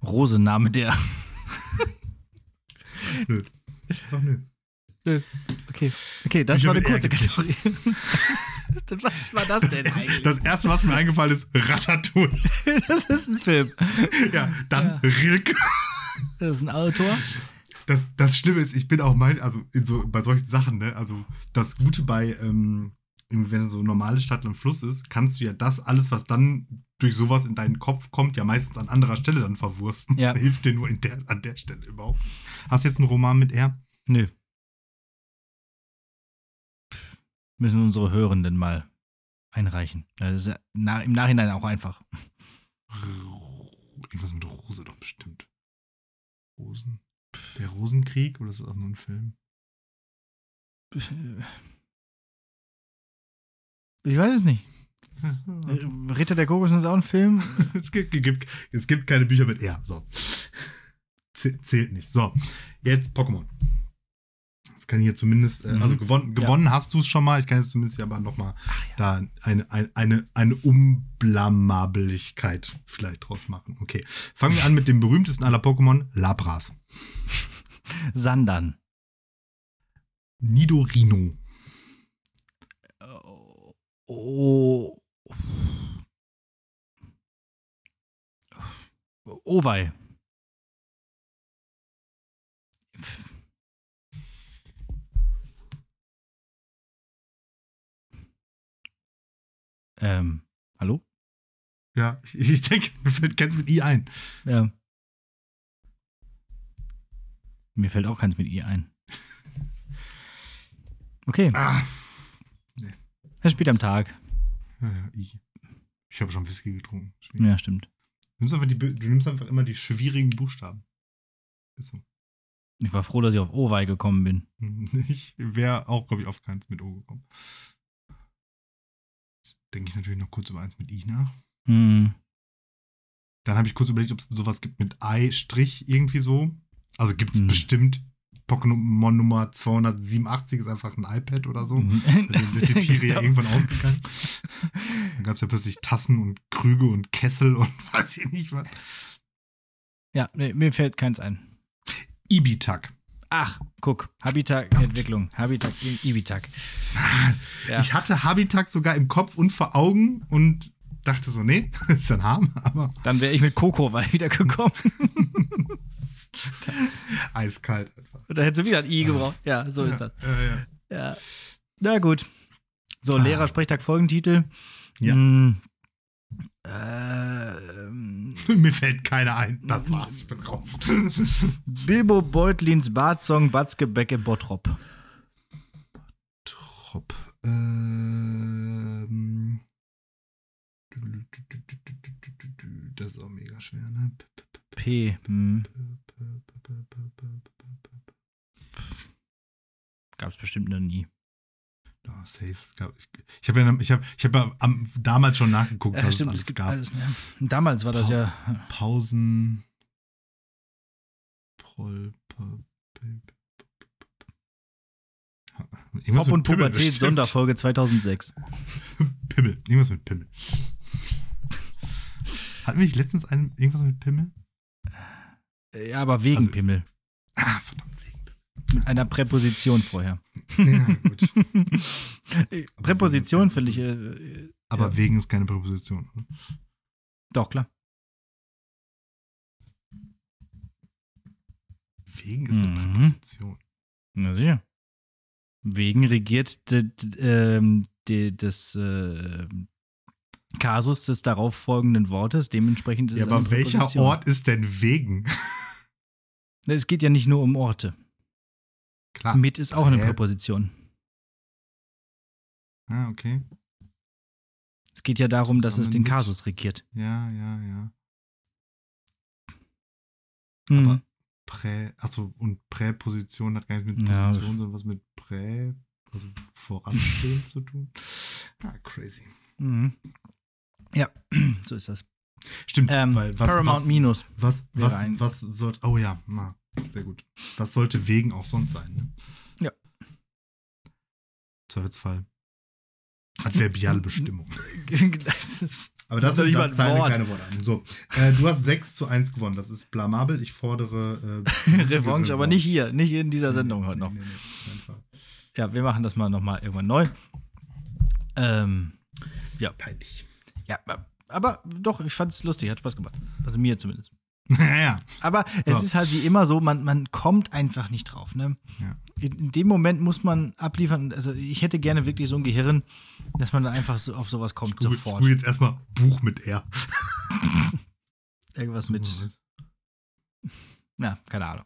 Rosename der. Nö. Ach nö. Okay, okay, das Bücher war eine kurze Kategorie. [laughs] Was war das Das, denn erste, eigentlich? das erste, was mir eingefallen ist, Ratatouille. [laughs] Das ist ein Film. Ja, dann Ja. Rilke. Das ist ein Autor. Das, das Schlimme ist, ich bin auch mein, also so, bei solchen Sachen, ne, also das Gute bei, ähm, wenn so normale Stadt und Fluss ist, kannst du ja das alles, was dann durch sowas in deinen Kopf kommt, ja meistens an anderer Stelle dann verwursten. Ja. [laughs] Hilft dir nur der, an der Stelle überhaupt nicht. Hast du jetzt einen Roman mit R? Nö. Müssen unsere Hörenden mal einreichen. Das ist na, im Nachhinein auch einfach. Irgendwas mit Rose doch bestimmt. Rosen. Der Rosenkrieg oder ist das auch nur ein Film? Ich weiß es nicht. [laughs] Ritter der Kokos ist auch ein Film. [laughs] es, gibt, gibt, es gibt keine Bücher mit R. So. Zählt nicht. So, jetzt Pokémon. Kann hier zumindest, äh, Mhm. also gewonnen, gewonnen hast du es schon mal. Ich kann jetzt zumindest hier aber nochmal da eine, eine, eine, eine Unblamabilichkeit vielleicht draus machen. Okay. Fangen wir an mit dem berühmtesten aller Pokémon, Labras. [laughs] Sandern. Nidorino. Oh. Owei. Ähm, hallo? Ja, ich, [laughs] ich denke, mir fällt keins mit I ein. Ja. Mir fällt auch keins mit I ein. Okay, Ah. er spielt am Tag. Ja, ja, I. Ich habe schon Whisky getrunken. Ja, stimmt. Du nimmst, einfach die, du nimmst einfach immer die schwierigen Buchstaben. Ist so. Ich war froh, dass ich auf Owei gekommen bin. [laughs] Ich wäre auch, glaube ich, auf keins mit O gekommen. Denke ich natürlich noch kurz über eins mit I nach. Hm. Dann habe ich kurz überlegt, ob es sowas gibt mit I-Strich irgendwie so. Also gibt es Hm. bestimmt. Pokémon Nummer 287 ist einfach ein iPad oder so. Mhm. Dann sind [laughs] die Tiere ja irgendwann ausgegangen. Dann gab es ja plötzlich Tassen und Krüge und Kessel und [laughs] weiß ich nicht was. Ja, nee, mir fällt keins ein. Ibitak. Ach, guck, Habitat-Entwicklung, Habitat Ibitak. [laughs] Ja. Ich hatte Habitak sogar im Kopf und vor Augen und dachte so, nee, [laughs] ist ein Harm, aber Dann wäre ich mit Kokowai [laughs] wiedergekommen. eiskalt einfach. Und da hättest du wieder ein I gebraucht. Ja, so ist das. Ja, ja. Ja. Na gut. So, Ah. Lehrersprechtag Folgentitel. Ja. Hm. Ähm, Mir fällt keiner ein. Das war's, ich bin raus. Bilbo Beutlins Bartsong Batzgebäck im Bottrop. Trop. Ähm. Das ist auch mega schwer, ne? P. Hm. Gab es bestimmt noch nie. Safe. Es gab, ich ich habe ja, ich hab, ich hab ja am, damals schon nachgeguckt, Ja, was stimmt, es alles es gab. alles. Ne? Damals war das Pau- ja. Pausen. Pol, Pol, Irgendwas Pop und Pubertät bestimmt. Sonderfolge 2006. [laughs] Pimmel. Irgendwas mit Pimmel. Hatten wir nicht letztens einen, irgendwas mit Pimmel? Ja, aber wegen Also- Pimmel. Ah, verdammt, Mit einer Präposition vorher. Ja, gut. [laughs] Präposition finde ich. Äh, Aber ja. wegen ist keine Präposition. Doch, klar. Wegen ist eine Mhm. Präposition. Na sicher. Wegen regiert de, de, ähm, de, des äh, Kasus des darauffolgenden Wortes. Dementsprechend ist Ja, es aber welcher. Ort ist denn wegen? [laughs] Es geht ja nicht nur um Orte. Klar. Mit ist auch eine Prä- Präposition. Ah, okay. Es geht ja darum, dass es den mit. Kasus regiert. Ja, ja, ja. Hm. Aber Prä, achso, und Präposition hat gar nichts mit Ja, Position, sondern was mit Prä, also voranstehend zu tun. [laughs] Ah, crazy. Mhm. Ja, [clears throat] so ist das. Stimmt, Ähm, weil was, Paramount was, Minus. Was, was, ein- was sollte, oh ja, na, sehr gut. Was sollte wegen auch sonst sein, ne? Ja. Zweifelsfall. Adverbiale Bestimmung. [laughs] das ist, Aber das Das sind Satzteile, Wort. keine Worte an. So, äh, du hast 6 zu 1 gewonnen. Das ist blamabel. Ich fordere äh, [laughs] Revanche, aber nicht hier, nicht in dieser Sendung heute noch. Nee, nee, nee. Ja, wir machen das mal nochmal irgendwann neu. Ähm, Peinlich. ja, aber doch, ich fand es lustig, hat Spaß gemacht. Also mir zumindest. [laughs] ja, Aber es So. ist halt wie immer so, man, man kommt einfach nicht drauf. Ne? Ja. In, dem Moment muss man abliefern. Also ich hätte gerne wirklich so ein Gehirn, dass man da einfach so auf sowas kommt, Google, sofort. Google jetzt erstmal Buch mit R. Irgendwas mit, na, keine Ahnung.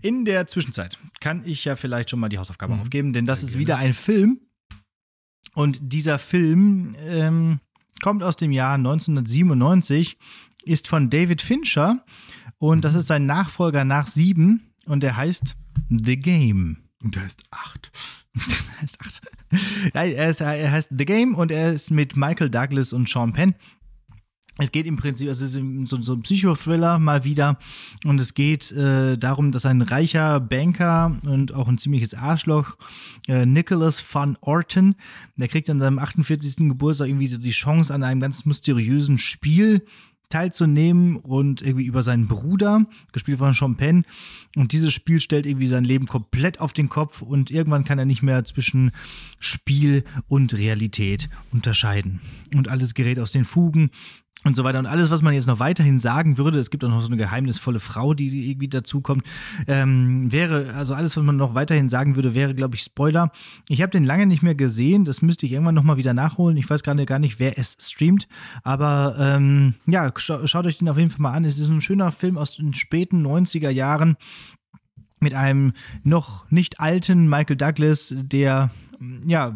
In der Zwischenzeit kann ich ja vielleicht schon mal die Hausaufgabe Mhm. aufgeben, denn das Sehr ist gerne. wieder ein Film. Und dieser Film ähm, kommt aus dem Jahr 1997, ist von David Fincher und das ist sein Nachfolger nach Sieben und der heißt The Game. Und der ist 8. Das heißt acht. Nein, er, ist, er heißt The Game und er ist mit Michael Douglas und Sean Penn. Es geht im Prinzip, es ist so, so ein Psychothriller mal wieder und es geht äh, darum, dass ein reicher Banker und auch ein ziemliches Arschloch, äh, Nicholas Van Orton, der kriegt an seinem 48. Geburtstag irgendwie so die Chance, an einem ganz mysteriösen Spiel teilzunehmen und irgendwie über seinen Bruder, gespielt von Sean Penn. Und dieses Spiel stellt irgendwie sein Leben komplett auf den Kopf und irgendwann kann er nicht mehr zwischen Spiel und Realität unterscheiden. Und alles gerät aus den Fugen und so weiter. Und alles, was man jetzt noch weiterhin sagen würde, es gibt auch noch so eine geheimnisvolle Frau, die irgendwie dazukommt, ähm, wäre, also alles, was man noch weiterhin sagen würde, wäre, glaube ich, Spoiler. Ich habe den lange nicht mehr gesehen, das müsste ich irgendwann nochmal wieder nachholen. Ich weiß gerade gar nicht, wer es streamt, aber ähm, ja, scha schaut euch den auf jeden Fall mal an. Es ist ein schöner Film aus den späten 90er Jahren mit einem noch nicht alten Michael Douglas, der ja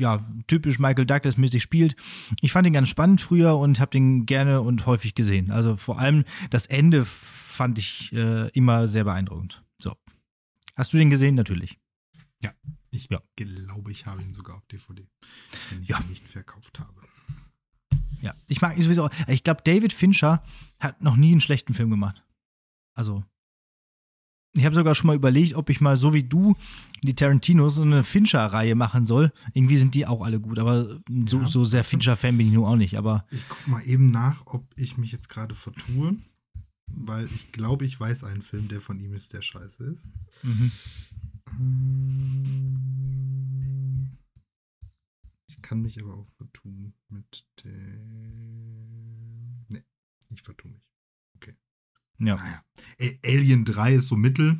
ja, typisch Michael Douglas-mäßig spielt. Ich fand ihn ganz spannend früher und habe den gerne und häufig gesehen. Also vor allem das Ende fand ich äh, immer sehr beeindruckend. So. Hast du den gesehen? Natürlich. Ja, ich Ja. glaube, ich habe ihn sogar auf DVD, wenn ich Ja. ihn nicht verkauft habe. Ja, ich mag ihn sowieso. Ich glaube, David Fincher hat noch nie einen schlechten Film gemacht. Also, ich habe sogar schon mal überlegt, ob ich mal so wie du die Tarantinos so eine Fincher-Reihe machen soll. Irgendwie sind die auch alle gut, aber so, Ja. so sehr Fincher-Fan bin ich nun auch nicht. Aber Ich gucke mal eben nach, ob ich mich jetzt gerade vertue, weil ich glaube, ich weiß einen Film, der von ihm ist, der scheiße ist. mhm. Ich kann mich aber auch vertun mit dem. Ne, ich vertue mich. Ja. Naja. Alien 3 ist so mittel.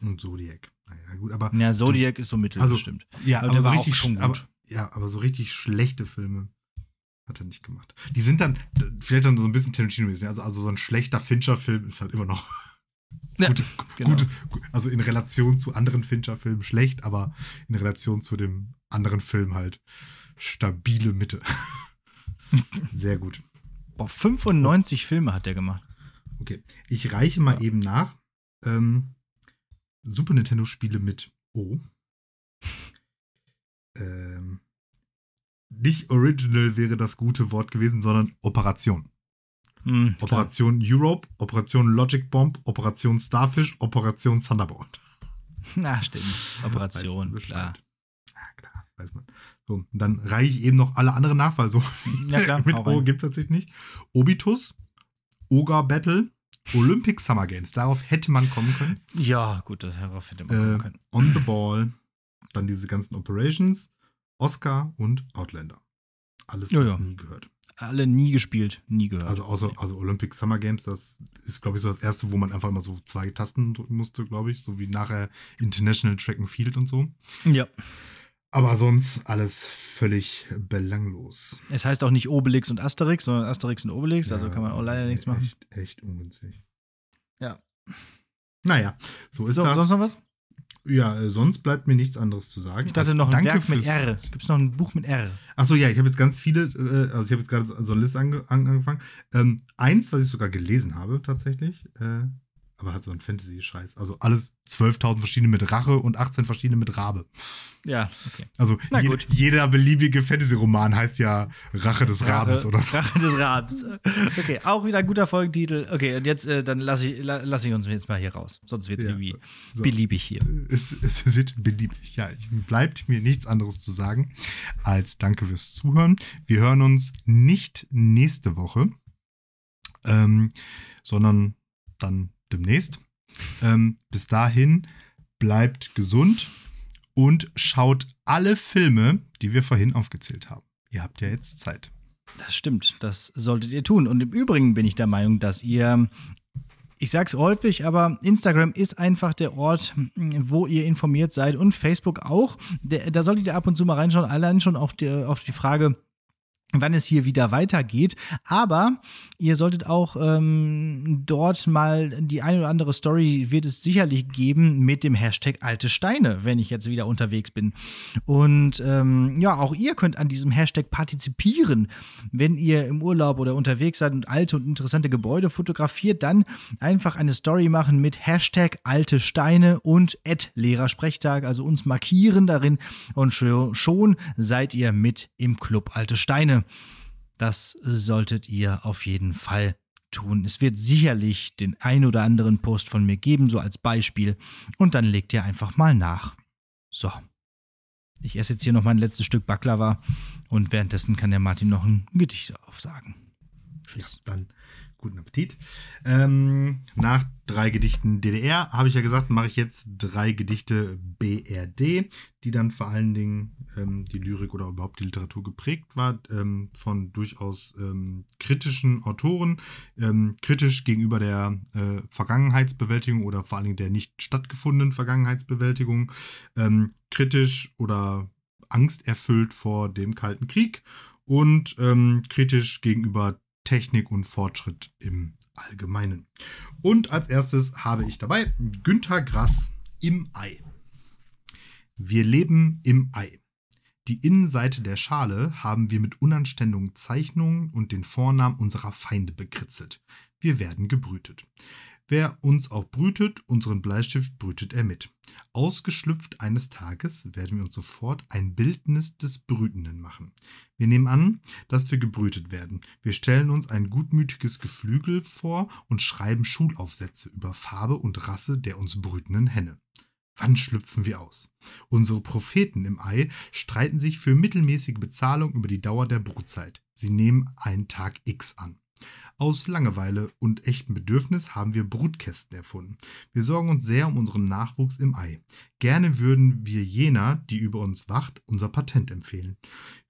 Und Zodiac. Naja, gut, aber. Ja, Zodiac ist so mittel, Also, bestimmt. Ja, aber aber, so richtig schon sch- gut. Aber, ja, aber so richtig schlechte Filme hat er nicht gemacht. Die sind dann vielleicht dann so ein bisschen Tarantino-mäßig. Also, also so ein schlechter Fincher-Film ist halt immer noch [laughs] Ja, gute, genau. gute, also in Relation zu anderen Fincher-Filmen schlecht, aber in Relation zu dem anderen Film halt stabile Mitte. [laughs] Sehr gut. Boah, 95 Filme hat der gemacht. Okay, ich reiche mal Ja. eben nach. Ähm, Super Nintendo-Spiele mit O. Ähm, nicht Original wäre das gute Wort gewesen, sondern Operation. Hm, klar. Operation Europe, Operation Logic Bomb, Operation Starfish, Operation Thunderbolt. [laughs] Na, stimmt. Operation, klar. Ja, klar, weiß man. So, und dann reiche ich eben noch alle anderen nach, weil so Ja, klar, [laughs] mit O gibt es tatsächlich nicht. Obitus, Ogre Battle, Olympic Summer Games. Darauf hätte man kommen können. Ja, gut, darauf hätte man kommen Äh, können. On the Ball, dann diese ganzen Operations, Oscar und Outlander. Alles Ja, ja. nie gehört. Alle nie gespielt, nie gehört. Also außer also Olympic Summer Games, das ist, glaube ich, so das erste, wo man einfach immer so zwei Tasten drücken musste, glaube ich. So wie nachher International Track and Field und so. ja. Aber sonst alles völlig belanglos. Es heißt auch nicht Obelix und Asterix, sondern Asterix und Obelix, also Ja, kann man auch leider nichts machen. Echt, echt ungünstig. Ja. Naja, so ist So, das. sonst noch was? ja, äh, sonst bleibt mir nichts anderes zu sagen. Ich dachte noch ein Danke Werk mit R. Gibt es noch ein Buch mit R? Achso, ja, ich habe jetzt ganz viele, äh, also ich habe jetzt gerade so eine Liste ange an angefangen. Ähm, eins, was ich sogar gelesen habe, tatsächlich, äh, aber hat so einen Fantasy-Scheiß. Also alles 12.000 verschiedene mit Rache und 18 verschiedene mit Rabe. Ja, okay. Also je jeder beliebige Fantasy-Roman heißt ja Rache des Rabens oder so. Rache des Rabens. Okay, auch wieder ein guter Folgentitel. Okay, und jetzt, äh, dann lasse ich, la, lass ich uns jetzt mal hier raus. Sonst wird es Ja, irgendwie so. beliebig hier. Es, es wird beliebig. Ja, bleibt mir nichts anderes zu sagen als Danke fürs Zuhören. Wir hören uns nicht nächste Woche, ähm, sondern dann demnächst. Ähm, bis dahin bleibt gesund und schaut alle Filme, die wir vorhin aufgezählt haben. Ihr habt ja jetzt Zeit. Das stimmt, das solltet ihr tun. Und im Übrigen bin ich der Meinung, dass ihr, ich sag's häufig, aber Instagram ist einfach der Ort, wo ihr informiert seid und Facebook auch. Da solltet ihr ab und zu mal reinschauen, allein schon auf die, auf die Frage, wann es hier wieder weitergeht. Aber ihr solltet auch ähm, dort mal die eine oder andere Story wird es sicherlich geben mit dem Hashtag alte Steine, wenn ich jetzt wieder unterwegs bin. Und ähm, ja, auch ihr könnt an diesem Hashtag partizipieren. Wenn ihr im Urlaub oder unterwegs seid und alte und interessante Gebäude fotografiert, dann einfach eine Story machen mit Hashtag alte Steine und Lehrersprechtag, also uns markieren darin und scho- schon seid ihr mit im Club Alte Steine. Das solltet ihr auf jeden Fall tun. Es wird sicherlich den ein oder anderen Post von mir geben, so als Beispiel. Und dann legt ihr einfach mal nach. So. Ich esse jetzt hier noch mein letztes Stück Baklava und währenddessen kann der Martin noch ein Gedicht aufsagen. Tschüss. Ja, dann guten Appetit. Ähm, nach drei Gedichten DDR habe ich ja gesagt, mache ich jetzt drei Gedichte BRD, die dann vor allen Dingen ähm, die Lyrik oder überhaupt die Literatur geprägt war ähm, von durchaus ähm, kritischen Autoren, ähm, kritisch gegenüber der äh, Vergangenheitsbewältigung oder vor allen Dingen der nicht stattgefundenen Vergangenheitsbewältigung, ähm, kritisch oder angsterfüllt vor dem Kalten Krieg und kritisch gegenüber Technik und Fortschritt im Allgemeinen. Und als erstes habe ich dabei Günter Grass im Ei. Wir leben im Ei. Die Innenseite der Schale haben wir mit unanständigen Zeichnungen und den Vornamen unserer Feinde bekritzelt. Wir werden gebrütet. Wer uns auch brütet, unseren Bleistift brütet er mit. Ausgeschlüpft eines Tages werden wir uns sofort ein Bildnis des Brütenden machen. Wir nehmen an, dass wir gebrütet werden. Wir stellen uns ein gutmütiges Geflügel vor und schreiben Schulaufsätze über Farbe und Rasse der uns brütenden Henne. Wann schlüpfen wir aus? Unsere Propheten im Ei streiten sich für mittelmäßige Bezahlung über die Dauer der Brutzeit. Sie nehmen einen Tag X an. Aus Langeweile und echtem Bedürfnis haben wir Brutkästen erfunden. Wir sorgen uns sehr um unseren Nachwuchs im Ei. Gerne würden wir jener, die über uns wacht, unser Patent empfehlen.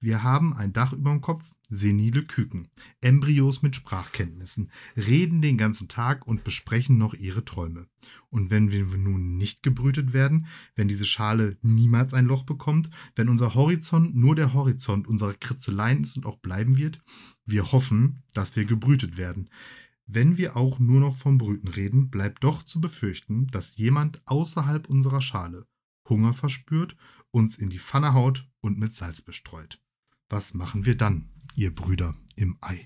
Wir haben ein Dach über dem Kopf, senile Küken, Embryos mit Sprachkenntnissen, reden den ganzen Tag und besprechen noch ihre Träume. Und wenn wir nun nicht gebrütet werden, wenn diese Schale niemals ein Loch bekommt, wenn unser Horizont nur der Horizont unserer Kritzeleien ist und auch bleiben wird, wir hoffen, dass wir gebrütet werden. Wenn wir auch nur noch vom Brüten reden, bleibt doch zu befürchten, dass jemand außerhalb unserer Schale Hunger verspürt, uns in die Pfanne haut und mit Salz bestreut. Was machen wir dann, ihr Brüder im Ei?